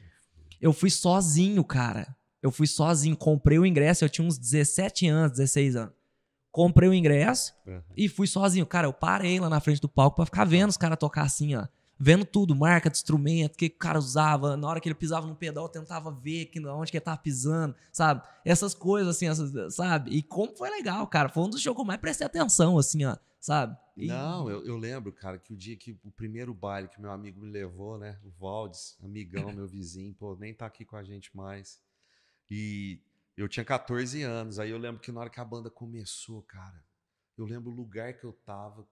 Eu fui sozinho, cara. Eu fui sozinho, comprei o ingresso, eu tinha uns 17 anos, 16 anos. Comprei o ingresso Aham. e fui sozinho. Cara, eu parei lá na frente do palco pra ficar vendo os caras tocar assim, ó. Vendo tudo, marca de instrumento, o que que o cara usava. Na hora que ele pisava no pedal, eu tentava ver que, onde que ele tava pisando, sabe? Essas coisas, assim, essas, sabe? E como foi legal, cara. Foi um dos shows que eu mais prestei atenção, assim, ó, sabe? E- Não, eu, eu lembro, cara, que o dia que o primeiro baile que meu amigo me levou, né? O Valdes, amigão, meu vizinho, pô, nem tá aqui com a gente mais. E eu tinha 14 anos. Aí eu lembro que na hora que a banda começou, cara, eu lembro o lugar que eu tava.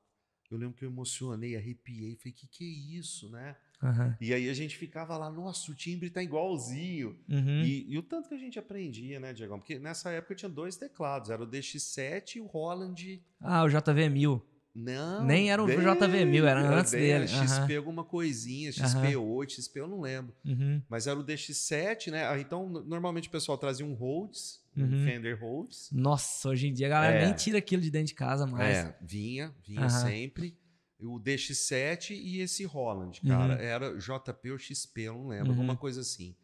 Eu lembro que eu emocionei, arrepiei, falei, que que é isso, né? Aham. E aí a gente ficava lá, nossa, o timbre tá igualzinho. Uhum. E, e o tanto que a gente aprendia, né, Diegão? Porque nessa época tinha dois teclados, era o DX7 e o Holland Ah, o JV1000. não. Nem era o JV1000, era antes dele, XP aham. alguma coisinha, Aham. XP8, XP eu não lembro. Uhum. Mas era o DX7, né? Então, no- normalmente o pessoal trazia um Rhodes, um Uhum. Fender Rhodes. Nossa, hoje em dia a galera É. nem tira aquilo de dentro de casa mais. É, vinha, vinha sempre. O DX7 e esse Holland, cara. Uhum. Era JP ou XP, eu não lembro, Uhum. alguma coisa assim.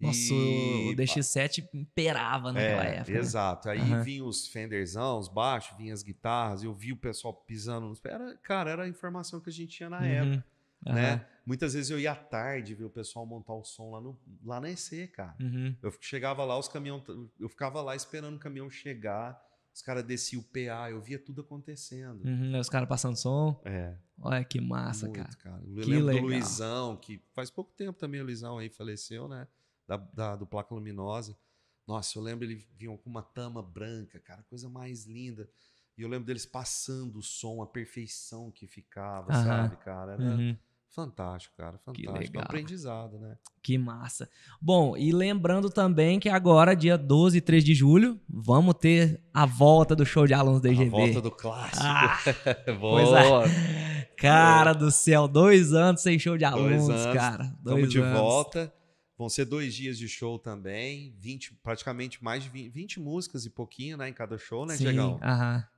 Nossa, E- o DX7 imperava naquela É, época. né? Exato. Aí Aham. vinha os Fenderzão, os baixos, vinha as guitarras, eu vi o pessoal pisando nos pés. Era, cara, era a informação que a gente tinha na época. Uhum. né? Aham. Muitas vezes eu ia à tarde ver o pessoal montar o som lá, no, lá na EC, cara. Uhum. Eu chegava lá, os caminhões. Eu ficava lá esperando o caminhão chegar, os caras desciam o PA, eu via tudo acontecendo. Uhum. Aí Os caras passando som. É, Olha que massa, muito, cara. cara. Eu Que lembro legal. do Luizão, que faz pouco tempo também o Luizão aí faleceu, né? Da, da- do Placa Luminosa. Nossa, eu lembro ele vinha com uma tama branca, cara, coisa mais linda. E eu lembro deles passando o som, a perfeição que ficava, Aham. sabe, cara? Era, Uhum. Fantástico, cara. Fantástico. É um aprendizado, né? Que massa. Bom, e lembrando também que agora, dia 12 e 3 de julho, vamos ter a volta do show de alunos da A IGB. volta do clássico. Ah, Boa. Cara do céu, dois anos sem show de alunos, anos, cara. Dois Estamos de anos. volta. Vão ser dois dias de show também, 20, praticamente mais de 20, 20 músicas e pouquinho, né, em cada show, né, Sim, Diegão?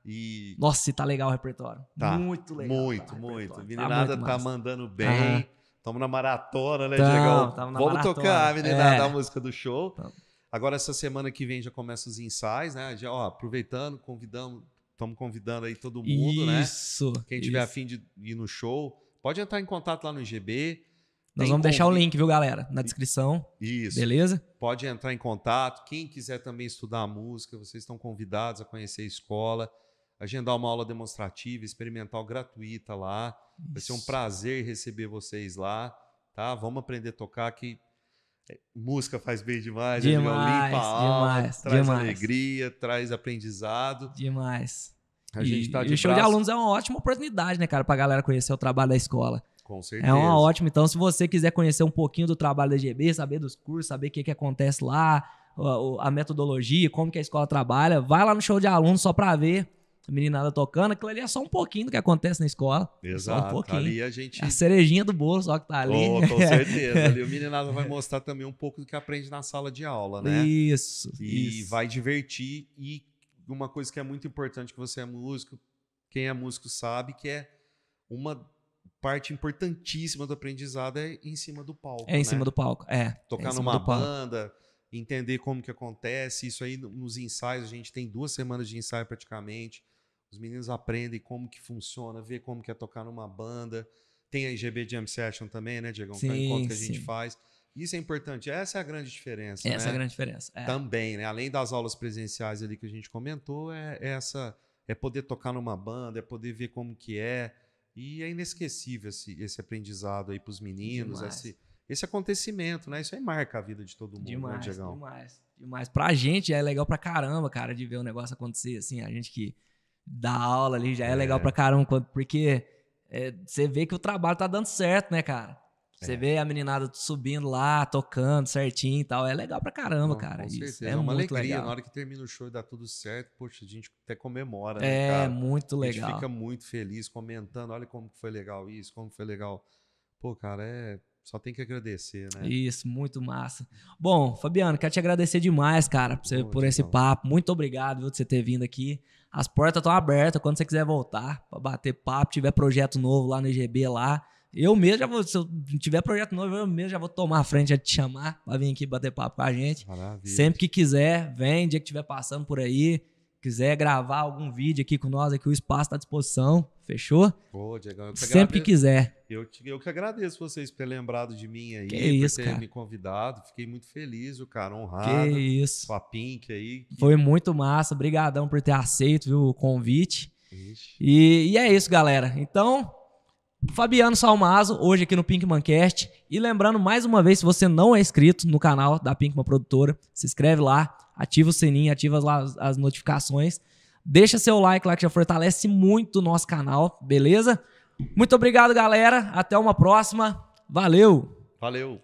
E Nossa, e tá legal o repertório. Tá, Muito legal. muito, tá muito. repertório. Meninada tá, massa. mandando bem. Estamos na maratona, né, Tamo, Diegão? tamo na Vamos maratona. tocar, meninada, É. a música do show. Tamo. Agora, essa semana que vem já começa os ensaios, né? Já, ó, aproveitando, convidamos, estamos convidando aí todo mundo, né? Isso. Quem tiver isso. afim de ir no show, pode entrar em contato lá no IGB. Nós vamos deixar o link, viu, galera? Na descrição. Isso. Beleza? Pode entrar em contato. Quem quiser também estudar música, vocês estão convidados a conhecer a escola, agendar uma aula demonstrativa, experimental gratuita lá. Vai ser um prazer receber vocês lá, tá? Vamos aprender a tocar que é, música faz bem demais, né? Demais, limpa a alma, demais, traz demais. alegria, traz aprendizado. Demais. A gente e, tá e de o show de braço- alunos é uma ótima oportunidade, né, cara, pra galera conhecer o trabalho da escola. Com certeza. É uma ótima. Então, se você quiser conhecer um pouquinho do trabalho da EGB, saber dos cursos, saber o que, que acontece lá, o- a metodologia, como que a escola trabalha, vai lá no show de alunos só pra ver a meninada tocando. Aquilo ali é só um pouquinho do que acontece na escola. Só um Exato. pouquinho. Ali a gente É a cerejinha do bolo só que tá ali. Oh, com certeza. Ali o meninado vai mostrar também um pouco do que aprende na sala de aula, né? Isso. E isso. vai divertir. E uma coisa que é muito importante que você é músico, quem é músico sabe que é uma parte importantíssima do aprendizado é em cima do palco. É em né? cima do palco. É. é Tocar cima numa banda, entender como que acontece. Isso aí no- nos ensaios, a gente tem duas semanas de ensaio praticamente. Os meninos aprendem como que funciona, vê como que é tocar numa banda. Tem a IGB Jam Session também, né, Diego? Que é um Sim, encontro que a gente sim. faz. Isso é importante. Essa é a grande diferença, Essa é a né? grande diferença. É. Também, né? Além das aulas presenciais ali que a gente comentou, é é essa é poder tocar numa banda, é poder ver como que é. E é inesquecível esse, esse aprendizado aí para os meninos, Demais. esse, esse acontecimento, né? Isso aí marca a vida de todo mundo, né, Demais, Diegão? demais, demais. Pra gente é legal pra caramba, cara, de ver o negócio acontecer, assim, a gente que dá aula ali já é, É. legal pra caramba, porque é, você vê que o trabalho tá dando certo, né, cara? Você É. vê a meninada subindo lá, tocando certinho e tal, é legal pra caramba, Não, cara. Com isso certeza. é, É, uma muito alegria. legal. Na hora que termina o show e dá tudo certo, poxa, a gente até comemora, né, É, cara? muito A gente legal. fica muito feliz comentando, olha como foi legal isso, como foi legal. Pô, cara, é só tem que agradecer, né? Isso, muito massa. Bom, Fabiano, quero te agradecer demais, cara, por, você- por esse papo. Muito obrigado viu, de você ter vindo aqui. As portas estão abertas quando você quiser voltar para bater papo, tiver projeto novo lá no IGB lá. Eu mesmo já vou, se eu tiver projeto novo, eu mesmo já vou tomar a frente, já te chamar para vir aqui bater papo com a gente. Maravilha. Sempre que quiser, vem, dia que estiver passando por aí, quiser gravar algum vídeo aqui com nós, aqui o espaço está à disposição, fechou? Pô, Diegão, eu que Sempre que quiser. Eu, te- eu que agradeço vocês por ter lembrado de mim aí, Que por isso, ter cara. me convidado. Fiquei muito feliz, o cara, Que honrado. isso. Com a Pink aí. que- Foi muito massa. Obrigadão por ter aceito viu, o convite. Ixi. E, e é isso, galera. Então, Fabiano Salmazo, hoje aqui no Pinkman Cast. E lembrando mais uma vez, se você não é inscrito no canal da Pinkman Produtora, se inscreve lá, ativa o sininho, ativa lá as, notificações. Deixa seu like lá que já fortalece muito o nosso canal, beleza? Muito obrigado, galera. Até uma próxima. Valeu! Valeu.